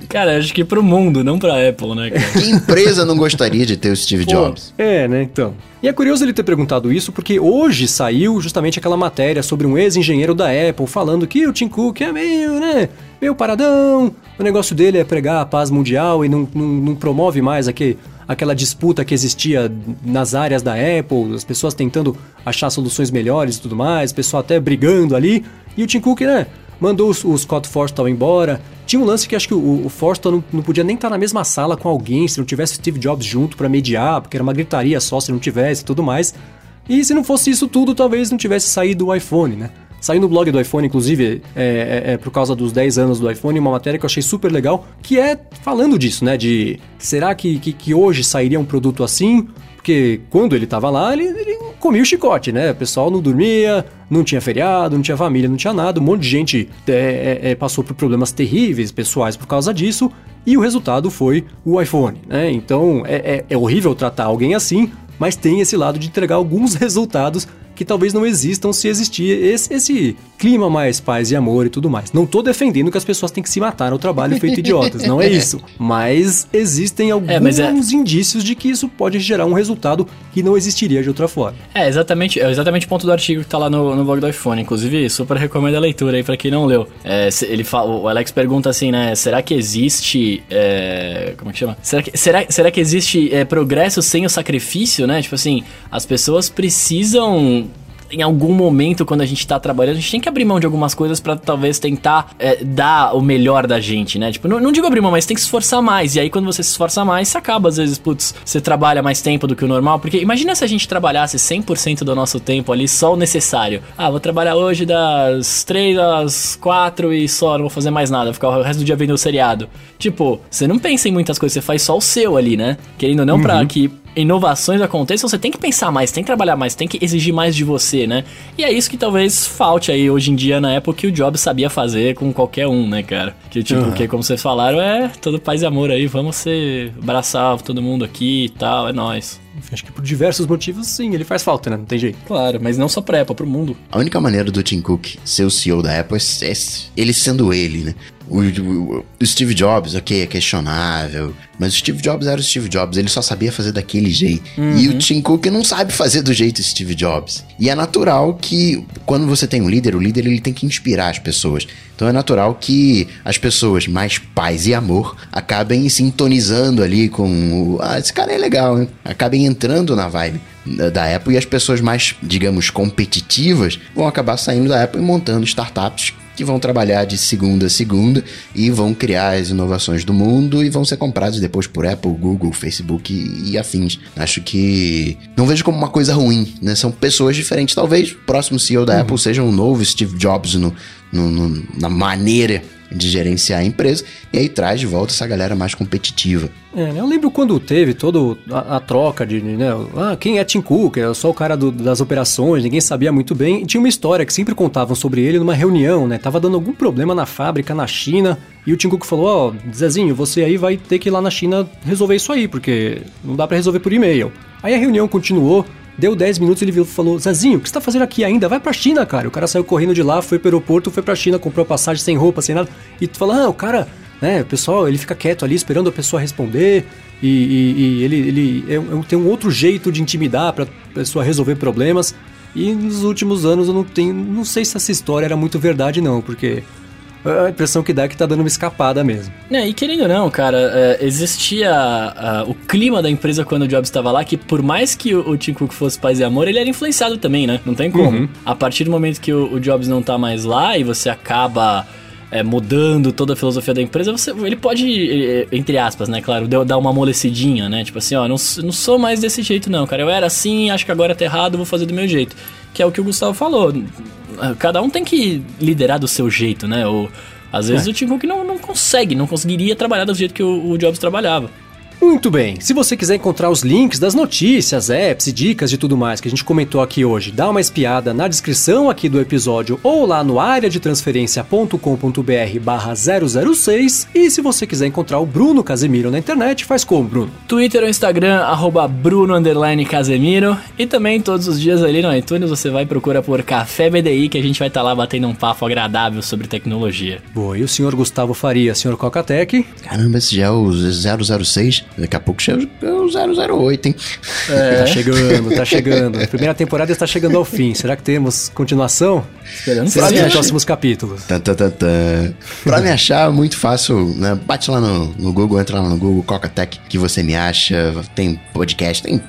Speaker 2: cara, acho que pro mundo, não pra Apple, né, cara?
Speaker 3: Que empresa não gostaria de ter o Steve Pô, Jobs?
Speaker 1: É, né, então. E é curioso ele ter perguntado isso porque hoje saiu justamente aquela matéria sobre um ex-engenheiro da Apple falando que o Tim Cook é meio, né, meio paradão, o negócio dele é pregar a paz mundial e não, não, não promove mais aqui aquela disputa que existia nas áreas da Apple, as pessoas tentando achar soluções melhores e tudo mais, o pessoal até brigando ali. E o Tim Cook, né, mandou o, Scott Forstall embora. Tinha um lance que acho que o, o Forstall não, não, podia nem estar na mesma sala com alguém se não tivesse Steve Jobs junto para mediar, porque era uma gritaria só se não tivesse e tudo mais. E se não fosse isso tudo, talvez não tivesse saído o iPhone, né? Saiu no blog do iPhone, inclusive, é, é, é, por causa dos 10 anos do iPhone, uma matéria que eu achei super legal, que é falando disso, né? De será que, que, que hoje sairia um produto assim? Porque quando ele tava lá, ele, ele, comia o chicote, né? O pessoal não dormia, não tinha feriado, não tinha família, não tinha nada. Um monte de gente é, é, é passou por problemas terríveis pessoais por causa disso. e o resultado foi o iPhone, né? Então é, é, é horrível tratar alguém assim, mas tem esse lado de entregar alguns resultados que talvez não existam se existir esse, esse, clima mais paz e amor e tudo mais. Não tô defendendo que as pessoas têm que se matar no trabalho feito idiotas, não é isso. Mas existem alguns é, é... indícios de que isso pode gerar um resultado que não existiria de outra forma.
Speaker 2: É, exatamente, é exatamente o ponto do artigo que tá lá no, no blog do iPhone. Inclusive, super recomendo a leitura aí para quem não leu. É, ele fala, o Alex pergunta assim, né? Será que existe. É, como é que chama? Será que, será, será que existe é, progresso sem o sacrifício, né? Tipo assim, as pessoas precisam em algum momento, quando a gente tá trabalhando, a gente tem que abrir mão de algumas coisas para talvez tentar é, dar o melhor da gente, né? Tipo, não, não, digo abrir mão, mas tem que se esforçar mais. E aí, quando você se esforça mais, você acaba, às vezes, putz, você trabalha mais tempo do que o normal. Porque imagina se a gente trabalhasse 100% do nosso tempo ali, só o necessário. Ah, vou trabalhar hoje das 3 às 4 e só, não vou fazer mais nada, vou ficar o resto do dia vendo o seriado. Tipo, você não pensa em muitas coisas, você faz só o seu ali, né? Querendo ou não, uhum. pra que inovações aconteçam, você tem que pensar mais, tem que trabalhar mais, tem que exigir mais de você, né? E é isso que talvez falte aí hoje em dia na época que o Jobs sabia fazer com qualquer um, né, cara? Que tipo, uhum. que como vocês falaram, é todo paz e amor aí, vamos se abraçar todo mundo aqui e tal, é nós.
Speaker 1: Acho que por diversos motivos, sim, ele faz falta, né? Não tem jeito.
Speaker 2: Claro, mas não só pra Apple, pro mundo.
Speaker 3: A única maneira do Tim Cook ser o CEO da Apple é ele sendo ele, né? O, o, o, Steve Jobs, ok, é questionável, mas o Steve Jobs era o Steve Jobs, ele só sabia fazer daquele jeito. Uhum. E o Tim Cook não sabe fazer do jeito Steve Jobs. E é natural que, quando você tem um líder, o líder ele tem que inspirar as pessoas. Então é natural que as pessoas mais paz e amor acabem sintonizando ali com o, ah, esse cara é legal, né? Acabem entrando na vibe da Apple e as pessoas mais, digamos, competitivas vão acabar saindo da Apple e montando startups que vão trabalhar de segunda a segunda e vão criar as inovações do mundo e vão ser comprados depois por Apple, Google, Facebook e, e afins. Acho que não vejo como uma coisa ruim, né? São pessoas diferentes. Talvez o próximo CEO da uhum. Apple seja um novo Steve Jobs no, no, no, na maneira de gerenciar a empresa, e aí traz de volta essa galera mais competitiva.
Speaker 1: É, né, eu lembro quando teve toda a, troca de, né, ah, quem é Tim Cook? É só o cara do, das operações, ninguém sabia muito bem. E tinha uma história que sempre contavam sobre ele numa reunião, né? Tava dando algum problema na fábrica na China, e o Tim Cook falou: Ó, oh, Zezinho, você aí vai ter que ir lá na China resolver isso aí, porque não dá para resolver por e-mail. Aí a reunião continuou, Deu 10 minutos ele viu, falou: Zezinho, o que você tá fazendo aqui ainda? Vai pra China, cara. O cara saiu correndo de lá, foi pro aeroporto, foi pra China, comprou passagem sem roupa, sem nada. E tu fala: Ah, o cara, né, o pessoal, ele fica quieto ali esperando a pessoa responder. E, e, e ele, ele é, é, tem um outro jeito de intimidar pra pessoa resolver problemas. E nos últimos anos eu não tenho. Não sei se essa história era muito verdade, não, porque a impressão que dá é que tá dando uma escapada mesmo.
Speaker 2: É, e querendo ou não, cara, é, existia uh, o clima da empresa quando o Jobs estava lá, que por mais que o, o Tim Cook fosse paz e amor, ele era influenciado também, né? Não tem como. Uhum. A partir do momento que o, o Jobs não tá mais lá e você acaba é, mudando toda a filosofia da empresa, você, ele pode, entre aspas, né, claro, dar uma amolecidinha, né? Tipo assim, ó, não, não sou mais desse jeito não, cara. Eu era assim, acho que agora tá errado, vou fazer do meu jeito. Que é o que o Gustavo falou. Cada um tem que liderar do seu jeito, né? Ou, às vezes é. o Tim Cook não, não consegue, não conseguiria trabalhar do jeito que o, o Jobs trabalhava.
Speaker 1: Muito bem, se você quiser encontrar os links das notícias, apps e dicas de tudo mais que a gente comentou aqui hoje, dá uma espiada na descrição aqui do episódio ou lá no área de transferência.com.br barra 006 e se você quiser encontrar o Bruno Casemiro na internet, faz como, Bruno?
Speaker 2: Twitter ou Instagram, arroba Bruno Casemiro e também todos os dias ali no iTunes você vai procurar por Café BDI que a gente vai estar tá lá batendo um papo agradável sobre tecnologia.
Speaker 1: Boa, e o senhor Gustavo Faria, senhor Cocatec?
Speaker 3: Caramba, esse já é o 006? Daqui a pouco chega o 008, hein?
Speaker 1: É. Tá chegando, tá chegando. A primeira temporada está chegando ao fim. Será que temos continuação?
Speaker 2: Esperando
Speaker 1: Será nos próximos capítulos.
Speaker 3: Tá, tá, tá, tá. Pra me achar, muito fácil, né? Bate lá no, no Google, entra lá no Google, Coca-Tech, que você me acha. Tem podcast, tem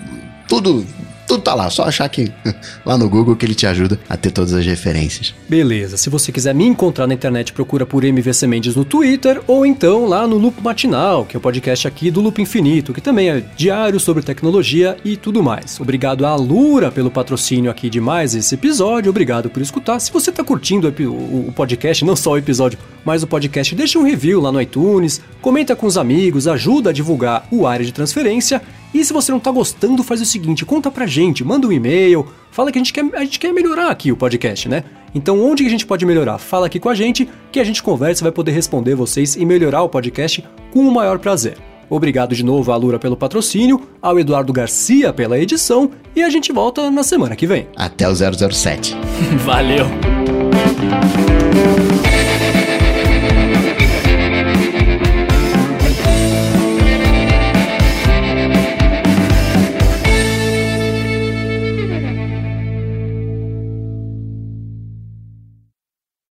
Speaker 3: tudo tudo tá lá, só achar que lá no Google que ele te ajuda a ter todas as referências.
Speaker 1: Beleza, se você quiser me encontrar na internet, procura por MVC Mendes no Twitter ou então lá no Loop Matinal, que é o podcast aqui do Loop Infinito, que também é diário sobre tecnologia e tudo mais. Obrigado à Lura pelo patrocínio aqui de mais esse episódio, obrigado por escutar. Se você tá curtindo o podcast, não só o episódio, mais o podcast, deixe um review lá no iTunes, comenta com os amigos, ajuda a divulgar o área de transferência. E se você não tá gostando, faz o seguinte, conta pra gente, manda um e-mail, fala que a gente quer, a gente quer melhorar aqui o podcast, né? Então onde que a gente pode melhorar? Fala aqui com a gente que a gente conversa, vai poder responder vocês e melhorar o podcast com o maior prazer. Obrigado de novo à Lura pelo patrocínio, ao Eduardo Garcia pela edição e a gente volta na semana que vem.
Speaker 3: Até o 007.
Speaker 2: Valeu!